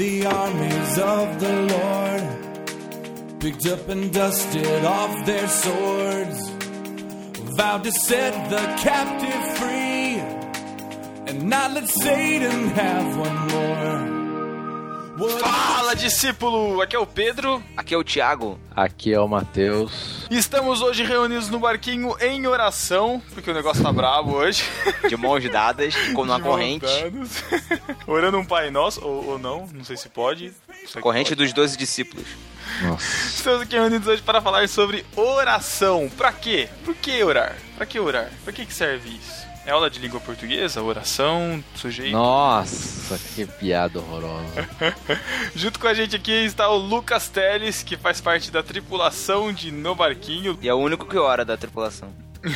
enemies of the Lord picked up and dusted off their swords, vowed to set the captive free and not let Satan have one more. Fala, discípulo! Aqui é o Pedro Aqui é o Thiago. Aqui é o Matheus. estamos hoje reunidos no barquinho em oração, porque o negócio tá brabo hoje. De mãos dadas, como De corrente. Orando um Pai Nosso, ou, ou não, não sei se pode. Aqui Corrente pode. dos doze discípulos. Nossa. Estamos aqui reunidos hoje para falar sobre oração. Pra quê? Por que orar? Pra que orar? Pra que, que serve isso? É aula de língua portuguesa? Oração? Sujeito? Nossa, que piada horrorosa. Junto com a gente aqui está o Lucas Teles, que faz parte da tripulação de No Barquinho. E é o único que ora da tripulação.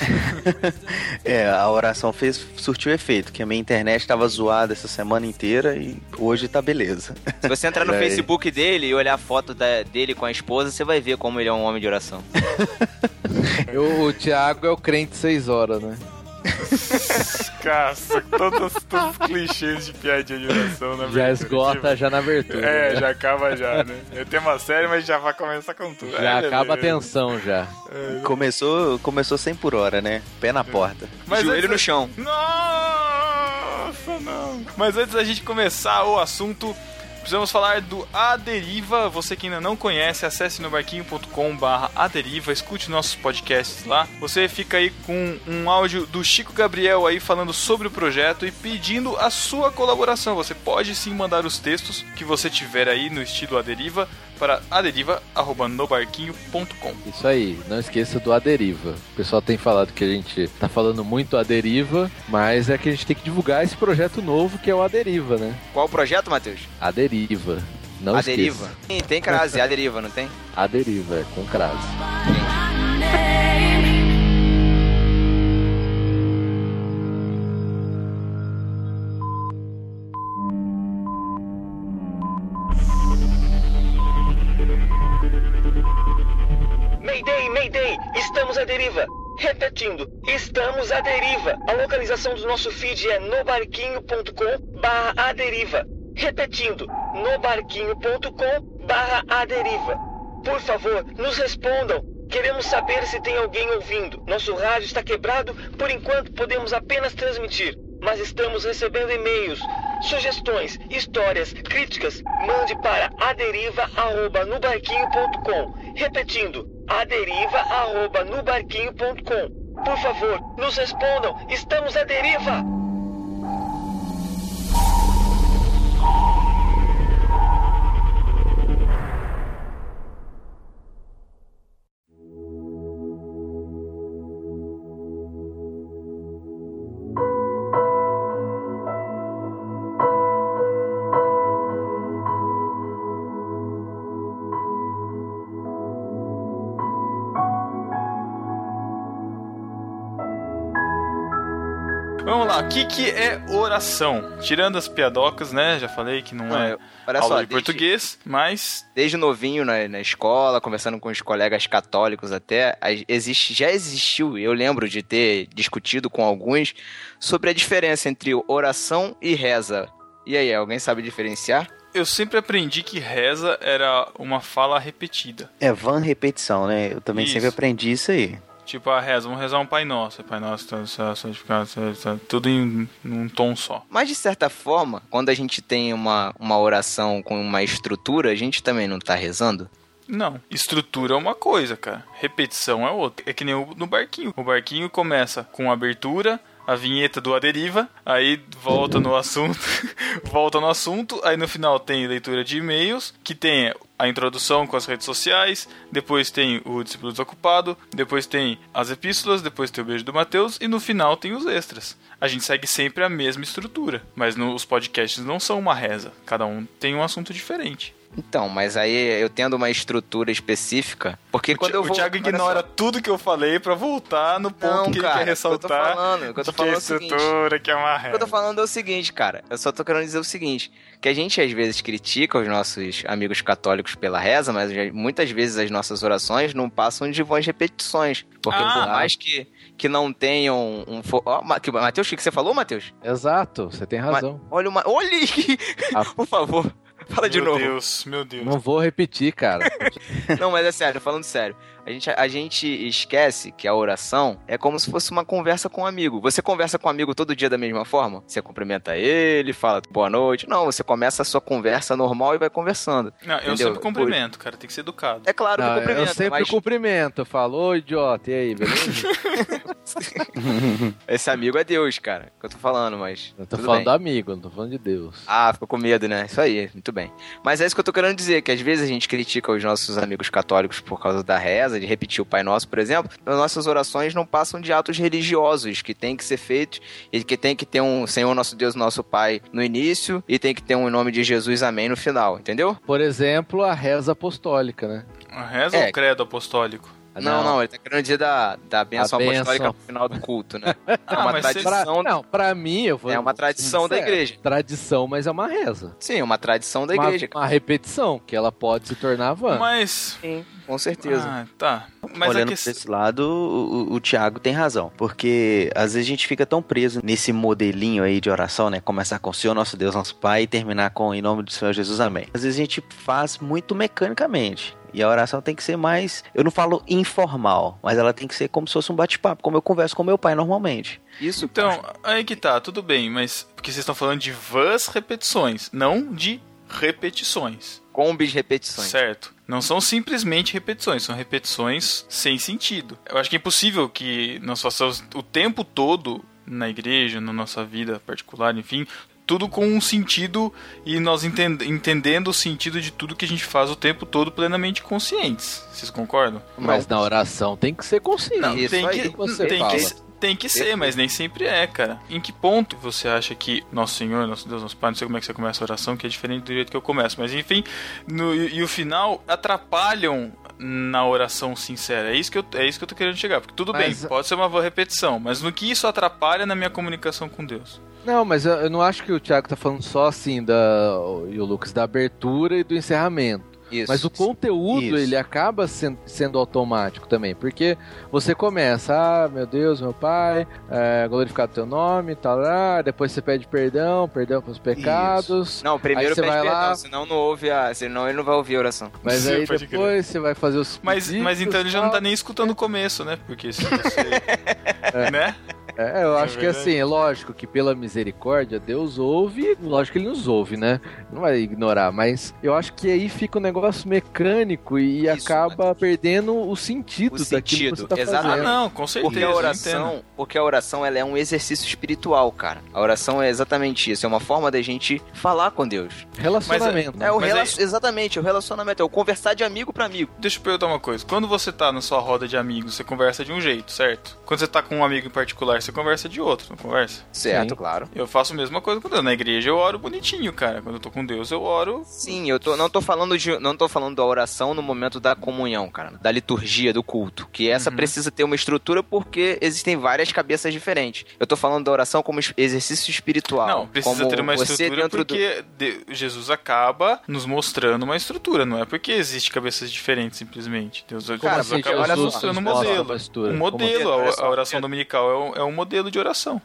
É, a oração fez surtiu efeito, que a minha internet tava zoada essa semana inteira e hoje tá beleza. Se você entrar no aí. Facebook dele e olhar a foto da- dele com a esposa, você vai ver como ele é um homem de oração. Eu- o Thiago é o crente seis horas, né? Caça, todos, todos os clichês de piadinha de oração na Já abertura, esgota tipo, já na abertura. É, né? já acaba já, né? Eu tenho uma série, mas já vai começar com tudo. Já É, acaba a beleza. tensão já. Começou, começou 100 por hora, né? Pé na porta. Mas Joelho antes- no chão. Nossa, não. Mas antes da gente começar o assunto, precisamos falar do A Deriva. Você que ainda não conhece, acesse no barquinho.com barra A Deriva, escute nossos podcasts lá. Você fica aí com um áudio do Chico Gabriel aí falando sobre o projeto e pedindo a sua colaboração. Você pode sim mandar os textos que você tiver aí no estilo A Deriva para aderiva.nobarquinho.com. Isso aí, não esqueça do A Deriva. O pessoal tem falado que a gente tá falando muito A Deriva, mas é que a gente tem que divulgar esse projeto novo que é o A Deriva, né? Qual o projeto, Matheus? A Deriva. Não a esqueça. deriva. Tem, tem crase, a deriva, não tem? A Deriva, é com crase. Mayday, Mayday, estamos à deriva. Repetindo, estamos à deriva. A localização do nosso feed é nobarquinho.com barra a deriva. Repetindo, nobarquinho.com barra a deriva. Por favor, nos respondam. Queremos saber se tem alguém ouvindo. Nosso rádio está quebrado, por enquanto podemos apenas transmitir. Mas estamos recebendo e-mails, sugestões, histórias, críticas. Mande para aderiva@nobarquinho.com. Repetindo, aderiva@nobarquinho.com. Por favor, nos respondam. Estamos à deriva. Que, que é oração? Tirando as piadocas, né? Já falei que não é Olha aula só, de desde, português, mas desde novinho na, na escola, conversando com os colegas católicos até, existe, já existiu, eu lembro de ter discutido com alguns sobre a diferença entre oração e reza. E aí, alguém sabe diferenciar? eu sempre aprendi que reza era uma fala repetida. É van repetição, né? Eu também Isso. sempre aprendi isso aí. Tipo, a reza, vamos rezar um Pai Nosso. Pai Nosso, tá, santificado, tá, tudo em um tom só. Mas de certa forma, quando a gente tem uma, uma oração com uma estrutura, a gente também não tá rezando? Não, estrutura é uma coisa, cara. Repetição é outra. É que nem o no barquinho. O barquinho começa com abertura, a vinheta do A Deriva, aí volta no assunto, volta no assunto, aí no final tem leitura de e-mails, que tem a introdução com as redes sociais, depois tem o discípulo desocupado, depois tem as epístolas, depois tem o beijo do Mateus e no final tem os extras. A gente segue sempre a mesma estrutura, mas no- os podcasts não são uma reza, cada um tem um assunto diferente. Então, mas aí eu tendo uma estrutura específica, porque O quando eu o vou... Thiago olha ignora só. tudo que eu falei pra voltar no ponto Não, que cara, ele quer o que eu tô ressaltar. falando, o que eu tô de falando é que o seguinte. estrutura, que é uma O que eu tô falando é o seguinte, cara. Eu só tô querendo dizer o seguinte: que a gente às vezes critica os nossos amigos católicos pela reza, mas muitas vezes as nossas orações não passam de vãs repetições. Porque Ah. por mais que, que não tenham um. fo- Ó, Ma- que- Matheus, o que que você falou, Matheus? Exato, você tem razão. Olha uma. Olha! Ah. Por favor. Fala de meu novo. Deus, meu Deus. Não vou repetir, cara. Não, mas é sério, falando sério. A gente, a gente esquece que a oração é como se fosse uma conversa com um amigo. Você conversa com um amigo todo dia da mesma forma? Você cumprimenta ele, fala boa noite. Não, você começa a sua conversa normal e vai conversando. Não, eu Entendeu? sempre cumprimento, cara. Tem que ser educado. É claro que Não, eu cumprimenta, sempre mas cumprimento. Falou, idiota. E aí, beleza? esse amigo é Deus, cara. Que eu tô falando, mas. Eu tô tudo falando bem. do amigo, não tô falando de Deus. Ah, ficou com medo, né? Isso aí, muito bem. Mas é isso que eu tô querendo dizer, que às vezes a gente critica os nossos amigos católicos por causa da reza, de repetir o Pai Nosso, por exemplo. As nossas orações não passam de atos religiosos que tem que ser feitos e que tem que ter um Senhor nosso Deus, nosso Pai no início e tem que ter um em nome de Jesus, amém no final, entendeu? Por exemplo, a reza apostólica, né? A reza É. ou o credo apostólico? Não, não, ele tá querendo dizer da, da benção apostólica no final do culto, né? É Ah, uma mas Pra, tradição. não, pra mim, eu vou. É uma tradição da igreja. Tradição, mas é uma reza. Sim, uma tradição da Uma- igreja. Uma, repetição, que ela pode se tornar vã. Mas. Sim, com certeza. Ah, tá. Mas Olhando esse lado, o, o, o Thiago tem razão. Porque às vezes a gente fica tão preso nesse modelinho aí de oração, né? Começar com o Senhor nosso Deus, nosso Pai, e terminar com em nome do Senhor Jesus, amém. Às vezes a gente faz muito mecanicamente. E a oração tem que ser mais, eu não falo informal, mas ela tem que ser como se fosse um bate-papo, como eu converso com meu pai normalmente. Isso, Então, aí que tá, tudo bem, mas. Porque vocês estão falando de vãs repetições, não de repetições. combis repetições. Certo. Não são simplesmente repetições, são repetições sem sentido. Eu acho que é impossível que nós façamos o tempo todo na igreja, na nossa vida particular, enfim, tudo com um sentido e nós entend- entendendo o sentido de tudo que a gente faz o tempo todo plenamente conscientes. Vocês concordam? Mas na oração tem que ser consciente. Não, tem que, que você tem fala. que, tem que ser, mas nem sempre é, cara. Em que ponto você acha que Nosso Senhor, Nosso Deus, Nosso Pai, não sei como é que você começa a oração, que é diferente do jeito que eu começo, mas enfim, no, e, e o final atrapalham na oração sincera. É isso que eu, é isso que eu tô querendo chegar. Porque tudo Mas- bem, pode ser uma boa repetição, mas no que isso atrapalha na minha comunicação com Deus? Não, mas eu, eu não acho que o Thiago tá falando só assim da e o Lucas da abertura e do encerramento. Isso. Mas o conteúdo Isso. ele acaba sen- sendo automático também, porque você começa, ah, meu Deus, meu Pai, é, glorificado teu nome, tal, lá, depois você pede perdão, perdão pelos pecados. Não, primeiro você pede vai perdão, lá- senão não ouve a. Senão ele não vai ouvir a oração. Mas Sim, aí depois você vai fazer os Mas, pedidos, mas então ele já não tá nem escutando o começo, né? Porque se você. né? É, eu acho que verdade. assim, é lógico que pela misericórdia Deus ouve, lógico que ele nos ouve, né? Não vai ignorar, mas eu acho que aí fica um negócio mecânico e Isso, acaba perdendo o sentido, O daquilo sentido, que você tá exato. Ah, fazendo. não, com certeza. Porque a oração, porque a oração ela é um exercício espiritual, cara. A oração é exatamente isso, é uma forma da gente falar com Deus. Relacionamento. É o Mas rela- aí- exatamente, o relacionamento, é o conversar de amigo pra amigo. Deixa eu perguntar uma coisa. Quando você tá na sua roda de amigos, você conversa de um jeito, certo? Quando você tá com um amigo em particular, você conversa de outro, não conversa? Certo, Sim. claro. Eu faço a mesma coisa com Deus. Na igreja eu oro bonitinho, cara. Quando eu tô com Deus, eu oro. Sim, eu tô, não tô falando de, não tô falando da oração no momento da comunhão, cara, da liturgia do culto, que essa Uhum. precisa ter uma estrutura porque existem várias cabeças diferentes. Eu tô falando da oração como exercício espiritual, não, precisa como ter uma estrutura dentro do porque de- Jesus acaba nos mostrando uma estrutura. Não é porque existe cabeças diferentes, simplesmente. Deus Cara, Deus porque acaba nos mostrando um modelo. uma estrutura. Um Como modelo. A, oração dominical é um, é um modelo de oração.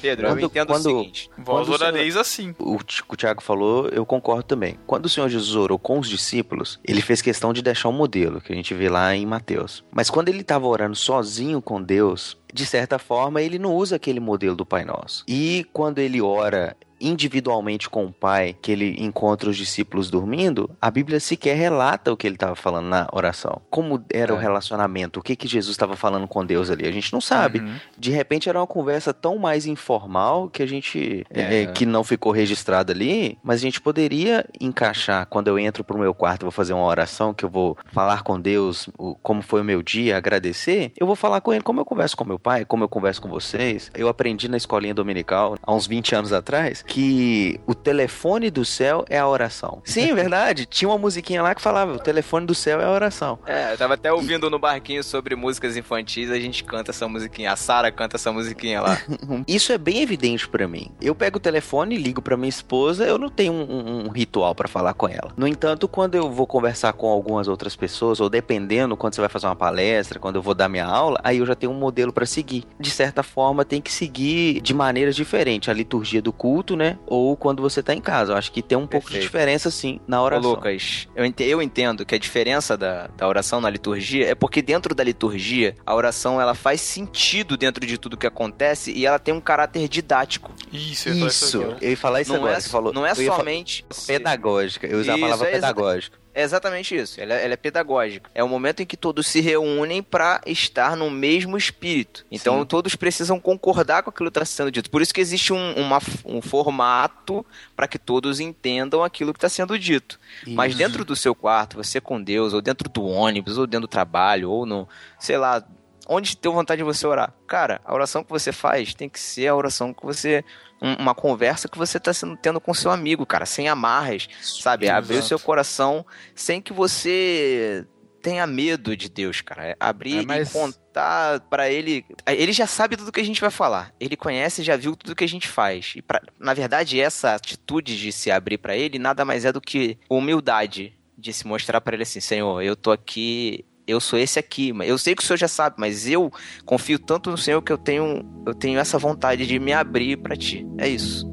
Pedro, Quando- eu entendo quando- o seguinte. Vós orareis assim. O o Tiago falou, eu concordo também. Quando o Senhor Jesus orou com os discípulos, ele fez questão de deixar um modelo, que a gente vê lá em Mateus. Mas quando ele estava orando sozinho com Deus, de certa forma, ele não usa aquele modelo do Pai Nosso. E quando ele ora individualmente com o Pai, que ele encontra os discípulos dormindo, a Bíblia sequer relata o que ele estava falando na oração. Como era o É. relacionamento, o que, que Jesus estava falando com Deus ali, a gente não sabe. Uhum. De repente era uma conversa tão mais informal que a gente. É. é, que não ficou registrado ali, mas a gente poderia encaixar quando eu entro pro meu quarto e vou fazer uma oração, que eu vou falar com Deus o- como foi o meu dia, agradecer. Eu vou falar com ele como eu converso com meu pai, como eu converso com vocês. Eu aprendi na escolinha dominical, há uns 20 anos atrás, que o telefone do céu é a oração. Sim, é verdade. Tinha uma musiquinha lá que falava: o telefone do céu é a oração. É, eu tava até ouvindo no barquinho sobre músicas infantis, a gente canta essa musiquinha. A Sara canta essa musiquinha lá. Isso é bem evidente pra mim. Eu pego o telefone, ligo pra minha esposa, eu não tenho um, um- um ritual pra falar com ela. No entanto, quando eu vou conversar com algumas outras pessoas, ou dependendo quando você vai fazer uma palestra, quando eu vou dar minha aula, aí eu já tenho um modelo pra seguir. De certa forma, tem que seguir de maneira diferente a liturgia do culto, né? Ou quando você tá em casa. Eu acho que tem um pouco de Perfeito. diferença, sim, na Ô, oração. Lucas, eu ente- eu entendo que a diferença da, da oração na liturgia é porque dentro da liturgia, a oração ela faz sentido dentro de tudo que acontece e ela tem um caráter didático. Isso, eu Isso, aqui, eu ia falar isso não agora. é, você falou, não é somente... pedagógica. Eu usar a palavra é pedagógica. É exatamente isso. Ela, ela é pedagógica. É o momento em que todos se reúnem para estar no mesmo espírito. Então Sim. todos precisam concordar com aquilo que está sendo dito. Por isso que existe um, uma- um formato para que todos entendam aquilo que está sendo dito. Mas Isso. dentro do seu quarto, você com Deus, ou dentro do ônibus, ou dentro do trabalho, ou no, sei lá, onde deu vontade de você orar. Cara, a oração que você faz tem que ser a oração que você. um- Uma conversa que você está tendo com seu amigo, cara, sem amarras, sabe? Abrir o Exato. seu coração sem que você tenha medo de Deus, cara. É Abrir É, mas- e contar pra ele. Ele já sabe tudo que a gente vai falar. Ele conhece, já viu tudo que a gente faz. E pra, na verdade, essa atitude de se abrir pra ele nada mais é do que humildade de se mostrar pra ele assim, Senhor, eu tô aqui, eu sou esse aqui, mas eu sei que o Senhor já sabe, mas eu confio tanto no Senhor que eu tenho, eu tenho essa vontade de me abrir pra ti. É isso.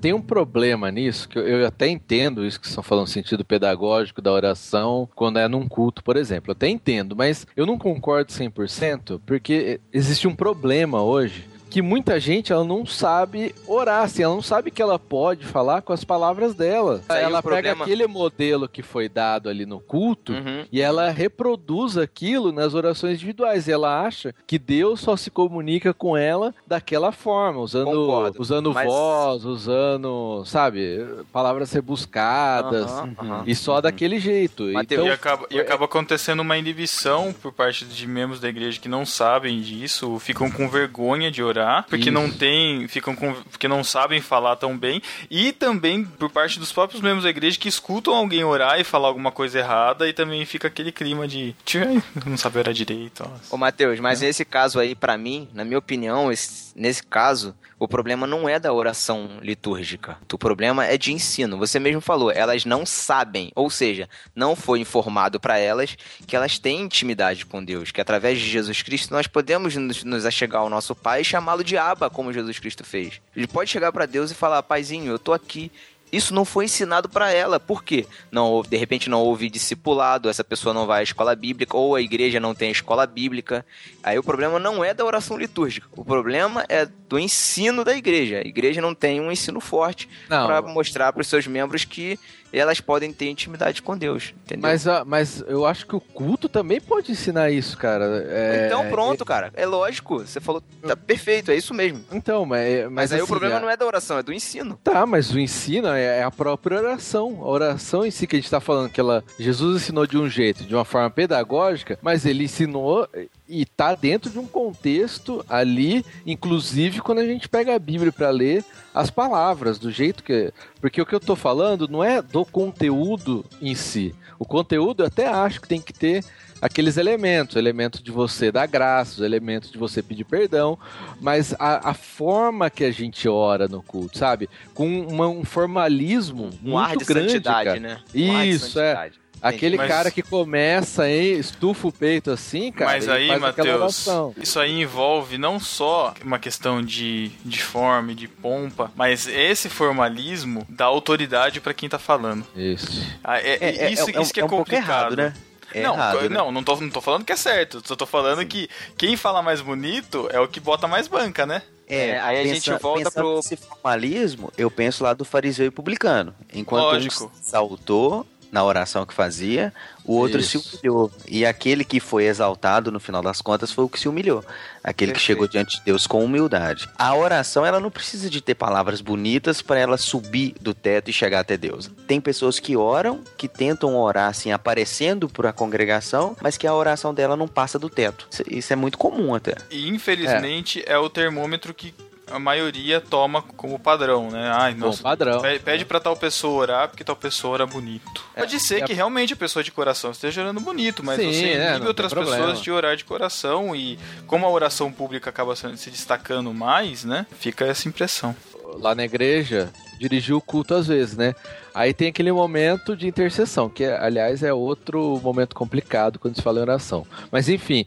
Tem um problema nisso, que eu- até entendo isso que estão falando sentido pedagógico da oração, quando é num culto, por exemplo. Eu até entendo, mas eu não concordo 100%, porque existe um problema hoje que muita gente ela não sabe orar, assim, ela não sabe que ela pode falar com as palavras dela. Aí ela pega problema- aquele modelo que foi dado ali no culto Uhum. e ela reproduz aquilo nas orações individuais. E ela acha que Deus só se comunica com ela daquela forma, usando, Concordo, usando mas- voz, usando, sabe, palavras rebuscadas. Aham, aham. E só daquele jeito. Mateus, Então, E acaba, e acaba acontecendo uma inibição por parte de membros da igreja que não sabem disso, ficam com vergonha de orar, porque Isso. não tem, ficam com, porque não sabem falar tão bem, e também por parte dos próprios membros da igreja que escutam alguém orar e falar alguma coisa errada e também fica aquele clima de "Tchê, não sabe orar direito. ó." Ô, Matheus, mas nesse caso aí, pra mim, na minha opinião, esse- nesse caso, o problema não é da oração litúrgica. O problema é de ensino. Você mesmo falou, elas não sabem, ou seja, não foi informado pra elas que elas têm intimidade com Deus, que através de Jesus Cristo nós podemos nos, nos achegar ao nosso Pai e chamá-lo de Aba, como Jesus Cristo fez. Ele pode chegar pra Deus e falar: Paizinho, eu tô aqui. Isso não foi ensinado pra ela. Por quê? Não, de repente não houve discipulado, essa pessoa não vai à escola bíblica, ou a igreja não tem escola bíblica. Aí o problema não é da oração litúrgica. O problema é do ensino da igreja. A igreja não tem um ensino forte pra mostrar pros seus membros que elas podem ter intimidade com Deus. Entendeu? mas, mas eu acho que o culto também pode ensinar isso, cara. É, então pronto, cara. É lógico. Você falou, tá perfeito, é isso mesmo. Então, mas, mas, Mas, aí o assim, problema a- não é da oração, é do ensino. Tá, mas o ensino é é a própria oração. A oração em si que a gente tá falando que ela Jesus ensinou de um jeito, de uma forma pedagógica, mas ele ensinou e tá dentro de um contexto ali, inclusive quando a gente pega a Bíblia para ler as palavras do jeito que, porque o que eu tô falando não é do conteúdo em si. O conteúdo eu até acho que tem que ter aqueles elementos, elementos de você dar graças, elementos de você pedir perdão, mas a, a forma que a gente ora no culto, sabe? Com uma- um formalismo Um muito ar de grande, santidade, cara. né? Um ar de Isso, é. Aquele Mas- cara que começa, hein, estufa o peito assim, cara, Mas aí, faz aquela Matheus, isso aí envolve não só uma questão de, de forma, de pompa, mas esse formalismo dá autoridade pra quem tá falando. Isso. Ah, é- É, é- isso, é isso que é, é um pouco complicado. errado, né? É não, errado, né? não, não tô, não tô falando que é certo. Só tô falando que quem fala mais bonito é o que bota mais banca, né? É, aí a gente volta pro- nesse formalismo, eu penso lá do fariseu e publicano. Enquanto Lógico. um se exaltou na oração que fazia, o outro Isso. se humilhou. E aquele que foi exaltado, no final das contas, foi o que se humilhou. Aquele que Perfeito. chegou diante de Deus com humildade. A oração, ela não precisa de ter palavras bonitas para ela subir do teto e chegar até Deus. Tem pessoas que oram, que tentam orar assim, aparecendo para a congregação, mas que a oração dela não passa do teto. Isso- Isso é muito comum até. E infelizmente é, o termômetro que a maioria toma como padrão, né? Ai, Bom nossa, padrão. pe- Pede pra tal pessoa orar porque tal pessoa ora bonito. Pode ser é- que realmente a pessoa de coração esteja orando bonito, mas Sim, você é, inibe outras pessoas de orar de coração e como a oração pública acaba se destacando mais, né? Fica essa impressão. lá na igreja, dirigir o culto às vezes, né? Aí tem aquele momento de intercessão, que aliás é outro momento complicado quando se fala em oração. Mas enfim,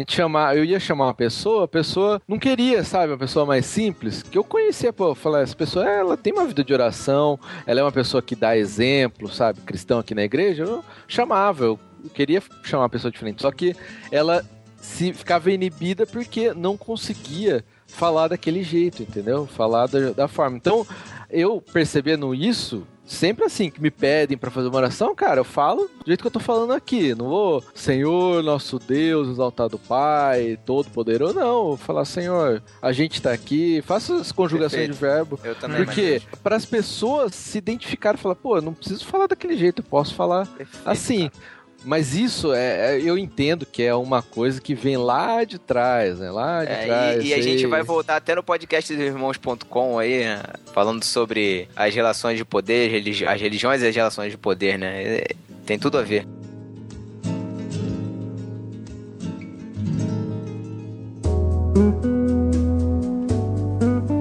gente chamar, eu ia chamar uma pessoa, a pessoa não queria, sabe, uma pessoa mais simples, que eu conhecia, pô, falar, essa pessoa, ela tem uma vida de oração, ela é uma pessoa que dá exemplo, sabe, cristão aqui na igreja, eu chamava, eu queria chamar uma pessoa diferente, só que ela se ficava inibida porque não conseguia falar daquele jeito, entendeu? Falar da, da forma. Então, eu percebendo isso, sempre assim, que me pedem para fazer uma oração, cara, eu falo do jeito que eu tô falando aqui. Não vou, Senhor, nosso Deus, exaltado Pai, todo-poderoso, não. Vou falar, Senhor, a gente tá aqui, faça as conjugações Perfeito. de verbo. Eu também. Porque para as pessoas se identificarem, falar, pô, eu não preciso falar daquele jeito, eu posso falar Perfeito, assim. Cara. Mas isso é, é, eu entendo que é uma coisa que vem lá de trás, né? Lá de é, trás. E, e a gente vai voltar até no podcast dos irmãos.com aí, falando sobre as relações de poder, religi as religiões e as relações de poder, né? É, tem tudo a ver.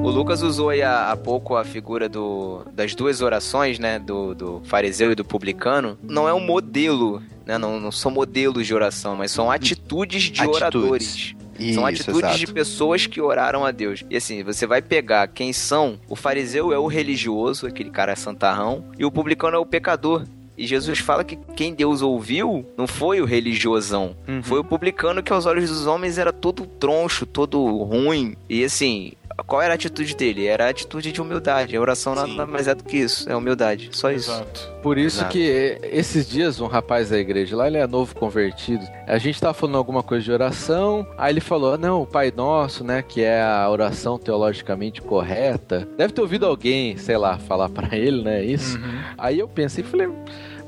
O Lucas usou aí há, há pouco a figura do, das duas orações, né? Do, do fariseu e do publicano. Não é um modelo, né? Não, não são modelos de oração, mas são atitudes de atitudes. oradores. Isso, são atitudes exato. de pessoas que oraram a Deus. E assim, você vai pegar quem são. O fariseu é o religioso, aquele cara santarrão, e o publicano é o pecador. E Jesus fala que quem Deus ouviu não foi o religiosão, uhum. foi o publicano que aos olhos dos homens era todo troncho, todo ruim. E assim, qual era a atitude dele? Era a atitude de humildade. A oração Sim. nada mais é do que isso, é humildade. Só Exato. isso. Por isso Exato. que esses dias um rapaz da igreja lá, ele é novo convertido. A gente tava falando alguma coisa de oração, aí ele falou: "Não, o Pai Nosso, né, que é a oração teologicamente correta". Deve ter ouvido alguém, sei lá, falar para ele, né, isso. Uhum. Aí eu pensei, falei: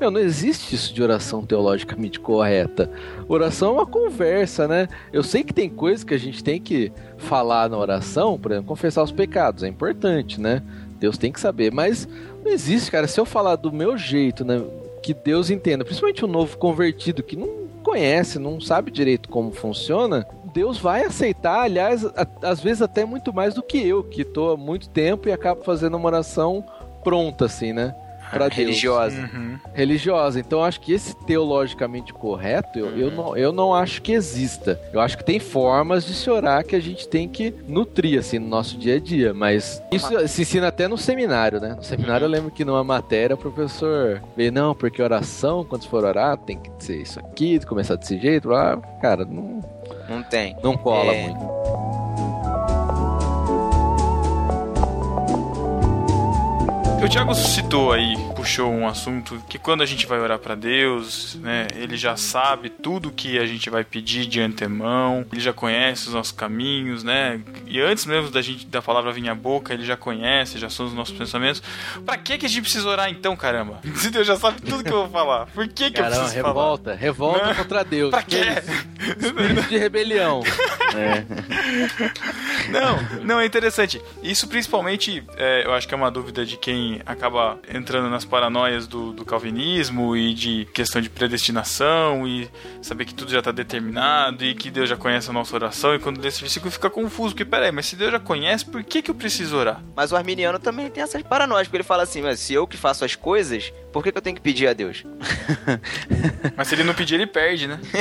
meu, não existe isso de oração teologicamente correta. Oração é uma conversa, né? Eu sei que tem coisas que a gente tem que falar na oração, por exemplo, confessar os pecados, é importante, né? Deus tem que saber, mas não existe, cara. Se eu falar do meu jeito, né, que Deus entenda, principalmente o novo convertido que não conhece, não sabe direito como funciona, Deus vai aceitar, aliás, a, às vezes até muito mais do que eu, que estou há muito tempo e acabo fazendo uma oração pronta, assim, né? Para religiosa. Uhum. Religiosa. Então acho que esse teologicamente correto, eu, uhum. eu, não, eu não acho que exista. Eu acho que tem formas de se orar que a gente tem que nutrir assim no nosso dia a dia, mas isso se ensina até no seminário, né? No seminário uhum. eu lembro que numa matéria o professor veio, não, porque oração, quando for orar, tem que ser isso aqui, começar desse jeito, lá, cara, não não tem. Não cola é... muito. O Thiago citou aí, puxou um assunto que quando a gente vai orar para Deus, né, ele já sabe tudo que a gente vai pedir de antemão, ele já conhece os nossos caminhos, né? E antes mesmo da gente da palavra vir à boca, ele já conhece, já são os nossos pensamentos. Para que que a gente precisa orar então, caramba? Se Deus já sabe tudo que eu vou falar, por que que caramba, eu preciso revolta, falar? revolta né? contra Deus. Pra quê? Espírito de rebelião. É. Não, não é interessante. Isso principalmente, é, eu acho que é uma dúvida de quem acaba entrando nas paranoias do, do, calvinismo e de questão de predestinação e saber que tudo já está determinado e que Deus já conhece a nossa oração e quando lê esse versículo fica confuso, porque peraí, mas se Deus já conhece, por que, que eu preciso orar? Mas o arminiano também tem essas paranoias, porque ele fala assim, mas se eu que faço as coisas, por que, que eu tenho que pedir a Deus? mas se ele não pedir, ele perde, né?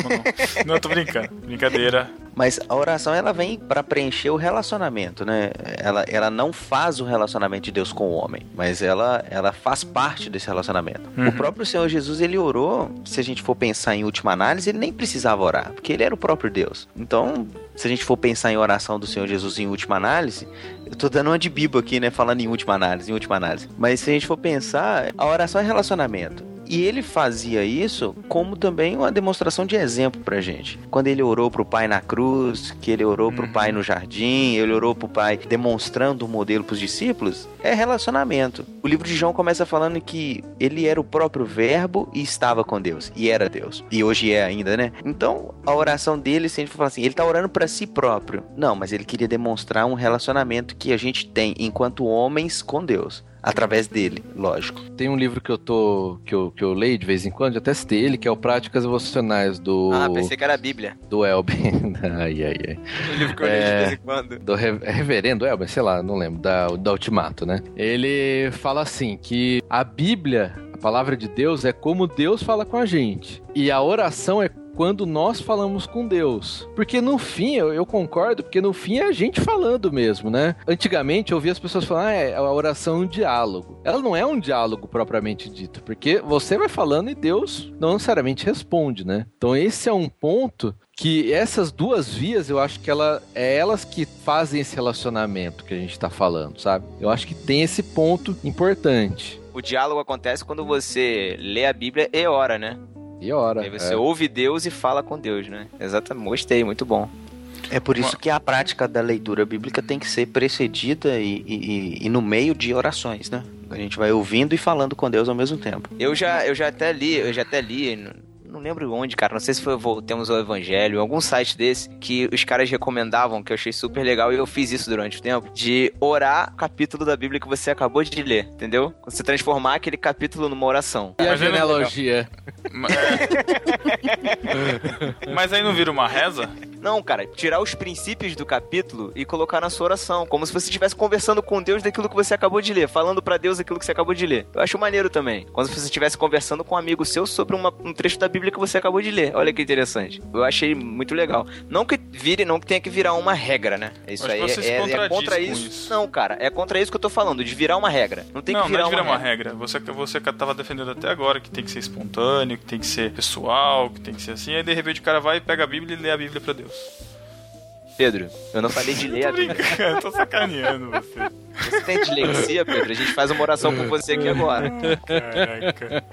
Não, não tô brincando. Brincadeira. Mas a oração ela vem para preencher o relacionamento, né? Ela, ela não faz o relacionamento de Deus com o homem, mas ela, ela faz parte desse relacionamento. Uhum. O próprio Senhor Jesus, ele orou, se a gente for pensar em última análise, ele nem precisava orar, porque ele era o próprio Deus. Então, se a gente for pensar em oração do Senhor Jesus em última análise, eu tô dando uma de Bibo aqui, né? Falando em última análise, em última análise. Mas se a gente for pensar, a oração é relacionamento. E ele fazia isso como também uma demonstração de exemplo pra gente. Quando ele orou pro pai na cruz, que ele orou pro pai uhum. no jardim, ele orou pro pai demonstrando o um modelo pros discípulos, é relacionamento. O livro de João começa falando que ele era o próprio verbo e estava com Deus, e era Deus. E hoje é ainda, né? Então, a oração dele sempre fala assim, ele tá orando para si próprio. Não, mas ele queria demonstrar um relacionamento que a gente tem enquanto homens com Deus. Através dele, lógico. Tem um livro que eu tô que eu, que eu leio de vez em quando, já testei ele, que é o Práticas Devocionais do Ah, pensei que era a Bíblia. do Elben. ai ai ai. O livro que eu leio de vez em quando. do re- reverendo Elber, sei lá, não lembro, da, da Ultimato, né? Ele fala assim que a Bíblia, a palavra de Deus, é como Deus fala com a gente. E a oração é quando nós falamos com Deus. Porque no fim, eu, eu concordo, porque no fim é a gente falando mesmo, né? Antigamente eu ouvia as pessoas falar, ah, é, a oração é um diálogo. Ela não é um diálogo propriamente dito, porque você vai falando e Deus não necessariamente responde, né? Então esse é um ponto que essas duas vias, eu acho que ela é elas que fazem esse relacionamento que a gente tá falando, sabe? Eu acho que tem esse ponto importante. O diálogo acontece quando você lê a Bíblia e ora, né? E ora. Aí você é. ouve Deus e fala com Deus, né? Exatamente. Gostei, muito bom. É por isso que a prática da leitura bíblica tem que ser precedida e, e- e- e no meio de orações, né? A gente vai ouvindo e falando com Deus ao mesmo tempo. Eu já, eu já até li, eu já até li, não, lembro onde, cara, não sei se foi Voltemos ao Evangelho, em algum site desse, que os caras recomendavam, que eu achei super legal, e eu fiz isso durante o tempo, de orar o capítulo da Bíblia que você acabou de ler, entendeu? Você transformar aquele capítulo numa oração. E a genealogia? Mas, é. Mas aí não vira uma reza? Não, cara, tirar os princípios do capítulo e colocar na sua oração, como se você estivesse conversando com Deus daquilo que você acabou de ler, falando pra Deus aquilo que você acabou de ler. Eu acho maneiro também. Quando você estivesse conversando com um amigo seu sobre uma- um trecho da Bíblia que você acabou de ler. Olha que interessante. Eu achei muito legal. Não que vire, não que tenha que virar uma regra, né? Isso aí que você se é, é contradiz contra isso. isso. Não, cara, é contra isso que eu tô falando, de virar uma regra. Não tem não, que virar, não é de virar uma, uma regra. regra. Você, você tava defendendo até agora que tem que ser espontâneo, que tem que ser pessoal, que tem que ser assim. Aí de repente o cara vai e pega a Bíblia e lê a Bíblia pra Deus. Pedro, eu não falei de ler a Tô Bíblia. brincando, tô sacaneando você. Você tem dislexia, Pedro? A gente faz uma oração por você aqui agora. Caraca.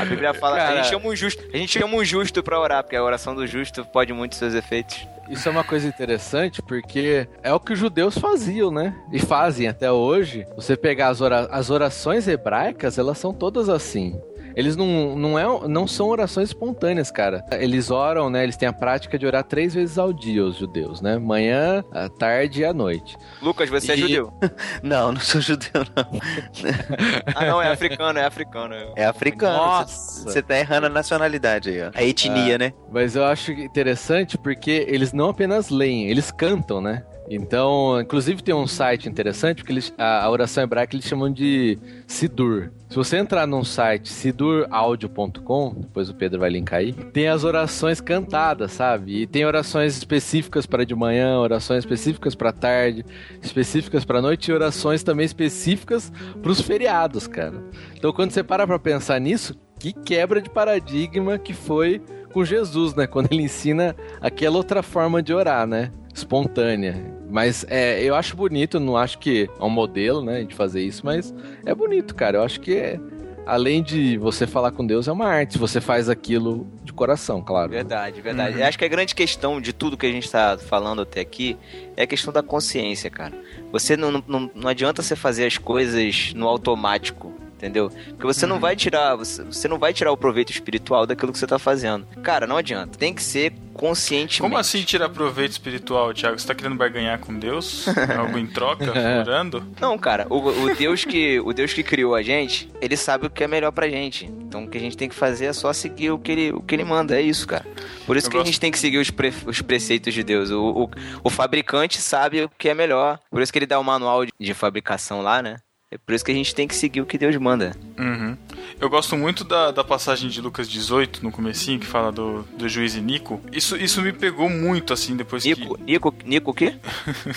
A Bíblia fala, a Cara. gente chama um justo, a gente chama um justo pra orar, porque a oração do justo pode muito seus efeitos. Isso é uma coisa interessante porque é o que os judeus faziam, né? E fazem até hoje. Você pegar as, ora- as orações hebraicas, elas são todas assim. Eles não, não, é, não são orações espontâneas, cara. Eles oram, né? Eles têm a prática de orar três vezes ao dia, os judeus, né? Manhã, à tarde e à noite. Lucas, você é E- judeu? Não, não sou judeu, não. Ah, não, é africano, é africano. É africano. Nossa! Você tá errando a nacionalidade aí, ó. A etnia, né? Mas eu acho interessante porque eles não apenas leem, eles cantam, né? Então, inclusive tem um site interessante porque eles, a, a oração hebraica eles chamam de Sidur. Se você entrar num site siduraudio.com, depois o Pedro vai linkar aí, tem as orações cantadas, sabe? E tem orações específicas para de manhã, orações específicas para tarde, específicas para noite e orações também específicas para os feriados, cara. Então, quando você para para pensar nisso, que quebra de paradigma que foi com Jesus, né? Quando ele ensina aquela outra forma de orar, né? Espontânea. Mas é, eu acho bonito, não acho que é um modelo, né? De fazer isso, mas é bonito, cara. Eu acho que é, além de você falar com Deus, é uma arte. Você faz aquilo de coração, claro. Verdade, verdade. Uhum. Eu acho que a grande questão de tudo que a gente tá falando até aqui é a questão da consciência, cara. Você não, não, não adianta você fazer as coisas no automático. Entendeu? Porque você não vai tirar, você, você não vai tirar o proveito espiritual daquilo que você tá fazendo. Cara, não adianta. Tem que ser conscientemente. Como assim tirar proveito espiritual, Thiago? Você tá querendo barganhar com Deus? Algo em troca? Orando? Não, cara, o, o Deus que o Deus que criou a gente, ele sabe o que é melhor pra gente. Então o que a gente tem que fazer é só seguir o que ele, o que ele manda, é isso, cara. Por isso Eu que a gosto- gente tem que seguir os, pre- os preceitos de Deus. O, o, o fabricante sabe o que é melhor. Por isso que ele dá o manual de, de fabricação lá, né? É por isso que a gente tem que seguir o que Deus manda. Uhum. Eu gosto muito da, da passagem de Lucas 18, no comecinho, que fala do, do juiz Nico. Isso, isso me pegou muito, assim, depois Nico, Nico, Nico o quê?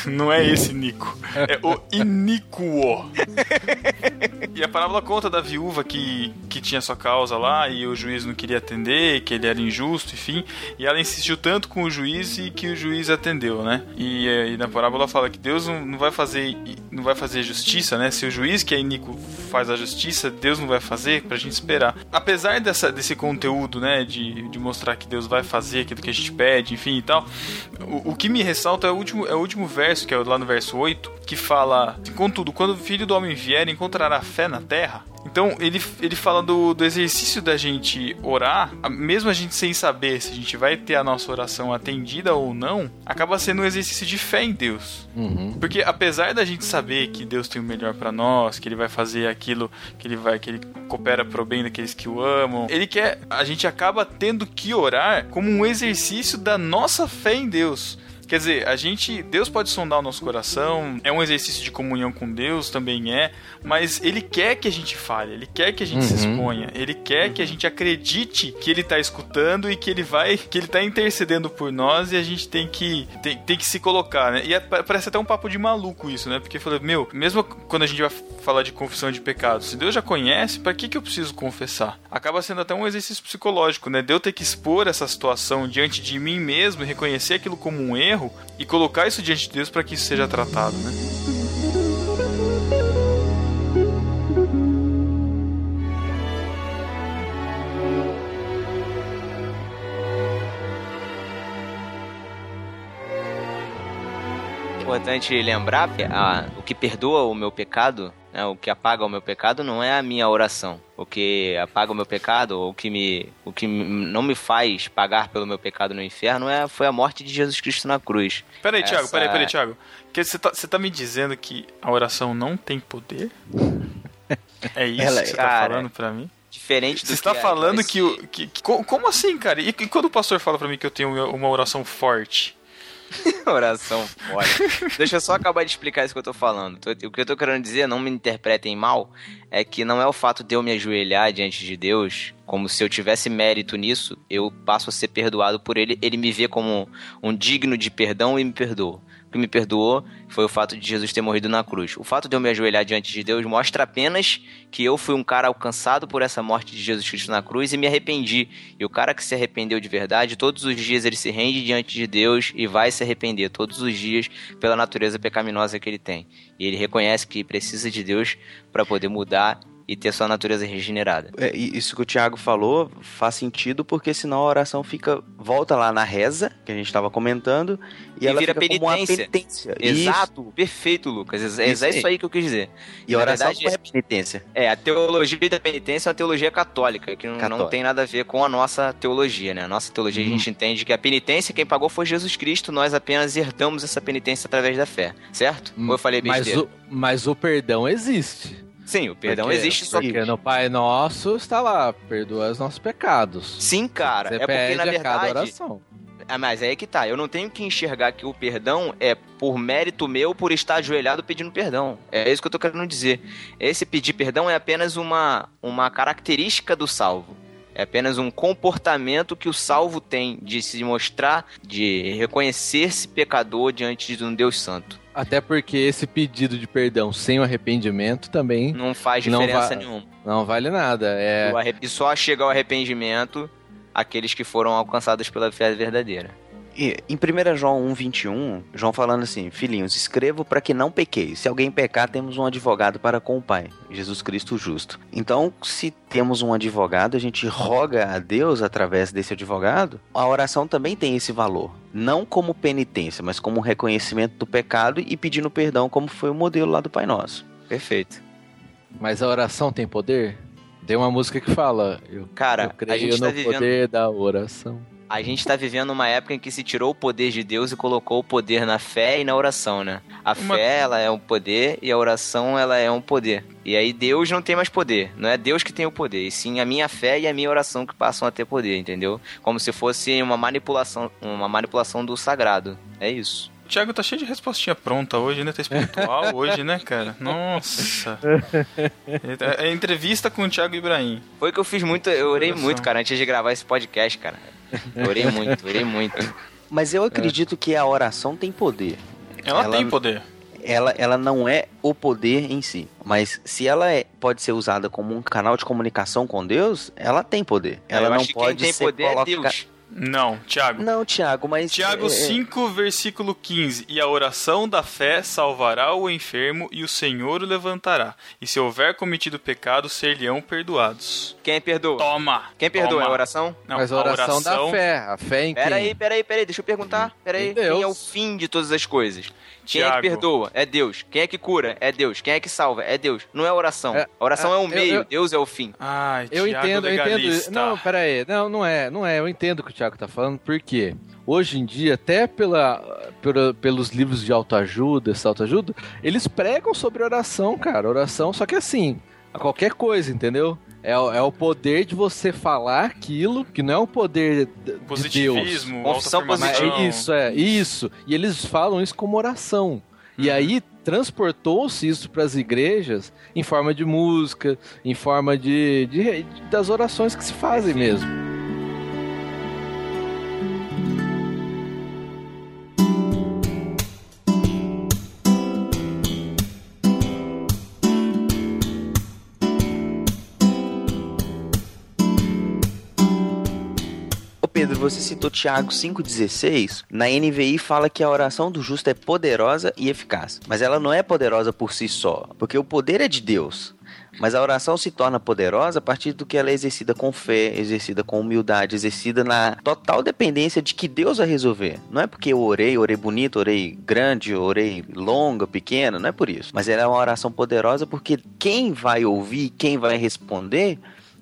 que... Não é esse Nico. É o Iniquo. e a parábola conta da viúva que, que tinha sua causa lá e o juiz não queria atender, que ele era injusto, enfim. E ela insistiu tanto com o juiz e que o juiz atendeu, né? E, e na parábola fala que Deus não, não vai fazer não vai fazer justiça, né? Se o juiz que é iníquo faz a justiça, Deus não vai fazer pra gente esperar. Apesar dessa, desse conteúdo, né, de, de mostrar que Deus vai fazer aquilo que a gente pede, enfim e tal, o, o que me ressalta é o, último, é o último verso, que é lá no verso 8, que fala: Contudo, quando o filho do homem vier, encontrará fé na terra? Então, ele, ele fala do, do exercício da gente orar, mesmo a gente sem saber se a gente vai ter a nossa oração atendida ou não, acaba sendo um exercício de fé em Deus. Uhum. Porque apesar da gente saber que Deus tem o melhor pra nós, que ele vai fazer aquilo que ele vai, que ele coopera pro bem daqueles que o amam, ele quer, a gente acaba tendo que orar como um exercício da nossa fé em Deus. Quer dizer, a gente, Deus pode sondar o nosso coração, é um exercício de comunhão com Deus, também é, mas Ele quer que a gente fale, Ele quer que a gente se Uhum. exponha, Ele quer que a gente acredite que Ele tá escutando e que Ele vai, que Ele tá intercedendo por nós e a gente tem que, tem, tem que se colocar, né? E é- parece até um papo de maluco isso, né? Porque eu falei, meu, mesmo quando a gente vai falar de confissão de pecados, se Deus já conhece, pra que que eu preciso confessar? Acaba sendo até um exercício psicológico, né? De eu ter que expor essa situação diante de mim mesmo e reconhecer aquilo como um erro e colocar isso diante de Deus para que isso seja tratado, né? importante lembrar que a- o que perdoa o meu pecado, né, o que apaga o meu pecado, não é a minha oração. O que apaga o meu pecado, ou o que, me, o que não me faz pagar pelo meu pecado no inferno, é, foi a morte de Jesus Cristo na cruz. Peraí, Thiago, Essa- peraí, peraí, Thiago. Que você tá, você tá me dizendo que a oração não tem poder? É isso Ela- que você tá falando pra mim? Diferente do Você está que falando que, que, que- co- Como assim, cara? E, e quando o pastor fala pra mim que eu tenho uma oração forte? Oração forte. Deixa eu só acabar de explicar isso que eu tô falando. O que eu tô querendo dizer, não me interpretem mal, é que não é o fato de eu me ajoelhar diante de Deus, como se eu tivesse mérito nisso, eu passo a ser perdoado por ele, ele me vê como um digno de perdão e me perdoa. Que me perdoou foi o fato de Jesus ter morrido na cruz. O fato de eu me ajoelhar diante de Deus mostra apenas que eu fui um cara alcançado por essa morte de Jesus Cristo na cruz e me arrependi. E o cara que se arrependeu de verdade, todos os dias ele se rende diante de Deus e vai se arrepender todos os dias pela natureza pecaminosa que ele tem. E ele reconhece que precisa de Deus para poder mudar e ter sua natureza regenerada. É, isso que o Thiago falou faz sentido porque senão a oração fica volta lá na reza que a gente estava comentando e, E ela vira fica penitência. penitência. Isso. Exato, perfeito, Lucas. É, é Isso isso, aí. que eu quis dizer. E a oração verdade, não é penitência. É, a teologia da penitência é uma teologia católica, que não, não Católica. tem nada a ver com a nossa teologia, né? A nossa teologia Uhum. a gente entende que a penitência quem pagou foi Jesus Cristo, nós apenas herdamos essa penitência através da fé, certo? Ou eu falei mas, besteira? o, mas o perdão existe. Sim, o perdão Porque- existe, só que... Porque no Pai Nosso está lá, perdoa os nossos pecados. Sim, cara, Você é porque na a cada verdade... oração. Ah, mas aí é que tá, eu não tenho que enxergar que o perdão é por mérito meu por estar ajoelhado pedindo perdão. É isso que eu tô querendo dizer. Esse pedir perdão é apenas uma, uma característica do salvo. É apenas um comportamento que o salvo tem de se mostrar, de reconhecer-se pecador diante de um Deus santo. Até porque esse pedido de perdão sem o arrependimento também Não faz Não diferença va- nenhuma. não vale nada. É, E só chega ao arrependimento aqueles que foram alcançados pela fé verdadeira. E, em 1 João 1,21, João falando assim: Filhinhos, escrevo para que não pequeis. Se alguém pecar, temos um advogado para com o Pai, Jesus Cristo justo. Então, se temos um advogado, a gente roga a Deus através desse advogado, a oração também tem esse valor. Não como penitência, mas como um reconhecimento do pecado e pedindo perdão, como foi o modelo lá do Pai Nosso. Perfeito. Mas a oração tem poder? Tem uma música que fala, eu, Cara, eu a creio gente no tá vivendo poder da oração. A gente tá vivendo uma época em que se tirou o poder de Deus e colocou o poder na fé e na oração, né? A Uma- fé, ela é um poder e a oração, ela é um poder. E aí Deus não tem mais poder. Não é Deus que tem o poder, e sim a minha fé e a minha oração que passam a ter poder, entendeu? Como se fosse uma manipulação, uma manipulação do sagrado. É isso. O Thiago tá cheio de respostinha pronta hoje, né? Tá espiritual hoje, né, cara? Nossa. É, é entrevista com o Thiago Ibrahim. Foi que eu fiz muito, eu orei muito, cara, antes de gravar esse podcast, cara. Orei muito, orei muito. Mas eu acredito que a oração tem poder. Ela, Ela- tem poder. ela, ela não é o poder em si. Mas se ela é, pode ser usada como um canal de comunicação com Deus, ela tem poder. Ela eu não acho que pode quem tem ser poder é. Não, Tiago. Não, Tiago, mas. Tiago é, é, 5, versículo 15. E a oração da fé salvará o enfermo e o Senhor o levantará. E se houver cometido pecado, ser-lhe-ão perdoados. Quem perdoa? Toma. Quem perdoa? Toma. É a oração? Não, Mas a oração, da fé. A fé em quem? Peraí, peraí, peraí, deixa eu perguntar. Peraí, quem é o fim de todas as coisas? Quem é Tiago. que perdoa? É Deus. Quem é que cura? É Deus. Quem é que salva? É Deus. Não é oração. É, a oração é, é, o eu- meio, eu- Deus é o fim. Ai, Eu Tiago entendo, eu entendo. legalista. Não, pera aí. Não, não é, não é. Eu entendo o que o Thiago tá falando, porque hoje em dia, até pela, pela- pelos livros de autoajuda, essa autoajuda, eles pregam sobre oração, cara. Oração, só que assim, a qualquer coisa, entendeu? É, o- é o poder de você falar aquilo que não é o poder de- de Deus. Positivismo, Confissão é isso, é, isso. E eles falam isso como oração. Uhum. E aí transportou-se isso para as igrejas em forma de música, em forma de, de- das orações que se fazem mesmo. Você citou Tiago 5,16. Na NVI fala que a oração do justo é poderosa e eficaz. Mas ela não é poderosa por si só, porque o poder é de Deus. Mas a oração se torna poderosa a partir do que ela é exercida com fé, exercida com humildade, exercida na total dependência de que Deus vai resolver. Não é porque eu orei, orei bonito, orei grande, orei longa, pequena, não é por isso. Mas ela é uma oração poderosa porque quem vai ouvir, quem vai responder,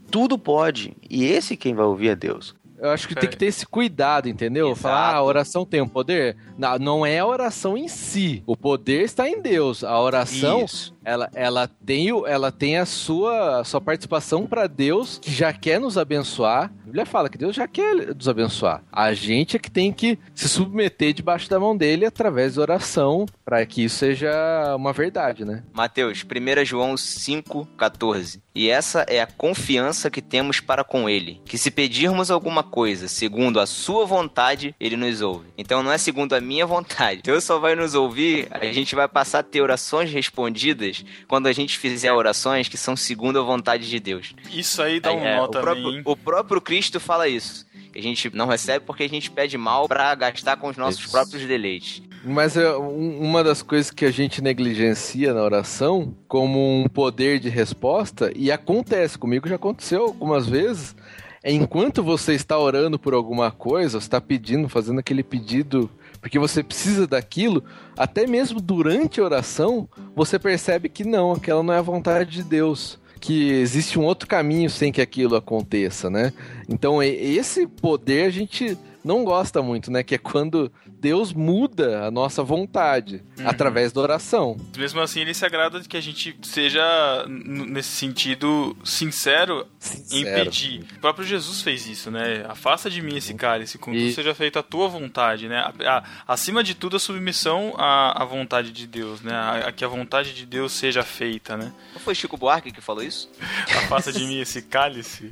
tudo pode. E esse quem vai ouvir é Deus. Eu acho que tem que ter esse cuidado, entendeu? Exato. Falar, ah, a oração tem um poder? Não, não é a oração em si. O poder está em Deus. A oração, Isso. Ela, ela tem, ela tem a sua, a sua participação para Deus, que já quer nos abençoar. A Bíblia fala que Deus já quer nos abençoar. A gente é que tem que se submeter debaixo da mão dele através da oração, para que isso seja uma verdade, né? Mateus, 1 João 5,14. E essa é a confiança que temos para com Ele, que se pedirmos alguma coisa segundo a Sua vontade, Ele nos ouve. Então não é segundo a minha vontade. Deus só vai nos ouvir, a gente vai passar a ter orações respondidas quando a gente fizer orações que são segundo a vontade de Deus. Isso aí dá um É, nó o, também, próprio, o próprio Cristo fala isso. Que a gente não recebe porque a gente pede mal para gastar com os nossos Isso. próprios deleites. Mas é um- uma das coisas que a gente negligencia na oração como um poder de resposta, e acontece comigo, já aconteceu algumas vezes, é enquanto você está orando por alguma coisa, você está pedindo, fazendo aquele pedido, porque você precisa daquilo, até mesmo durante a oração, você percebe que não, aquela não é a vontade de Deus. Que existe um outro caminho sem que aquilo aconteça, né? Então, esse poder a gente não gosta muito, né? Que é quando Deus muda a nossa vontade Uhum. através da oração. Mesmo assim, ele se agrada de que a gente seja, nesse sentido, sincero em Sincero. pedir. O próprio Jesus fez isso, né? Afasta de mim esse cálice, contudo E- seja feita a tua vontade, né? A- a- acima de tudo, a submissão à, à vontade de Deus, né? A, a que a vontade de Deus seja feita, né? Não foi Chico Buarque que falou isso? Afasta de mim esse cálice.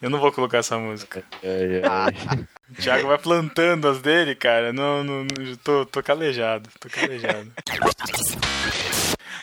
Eu não vou colocar essa música. O Thiago vai plantando as dele, cara. Não, não, não- tô, tô calejado. Tô calejado.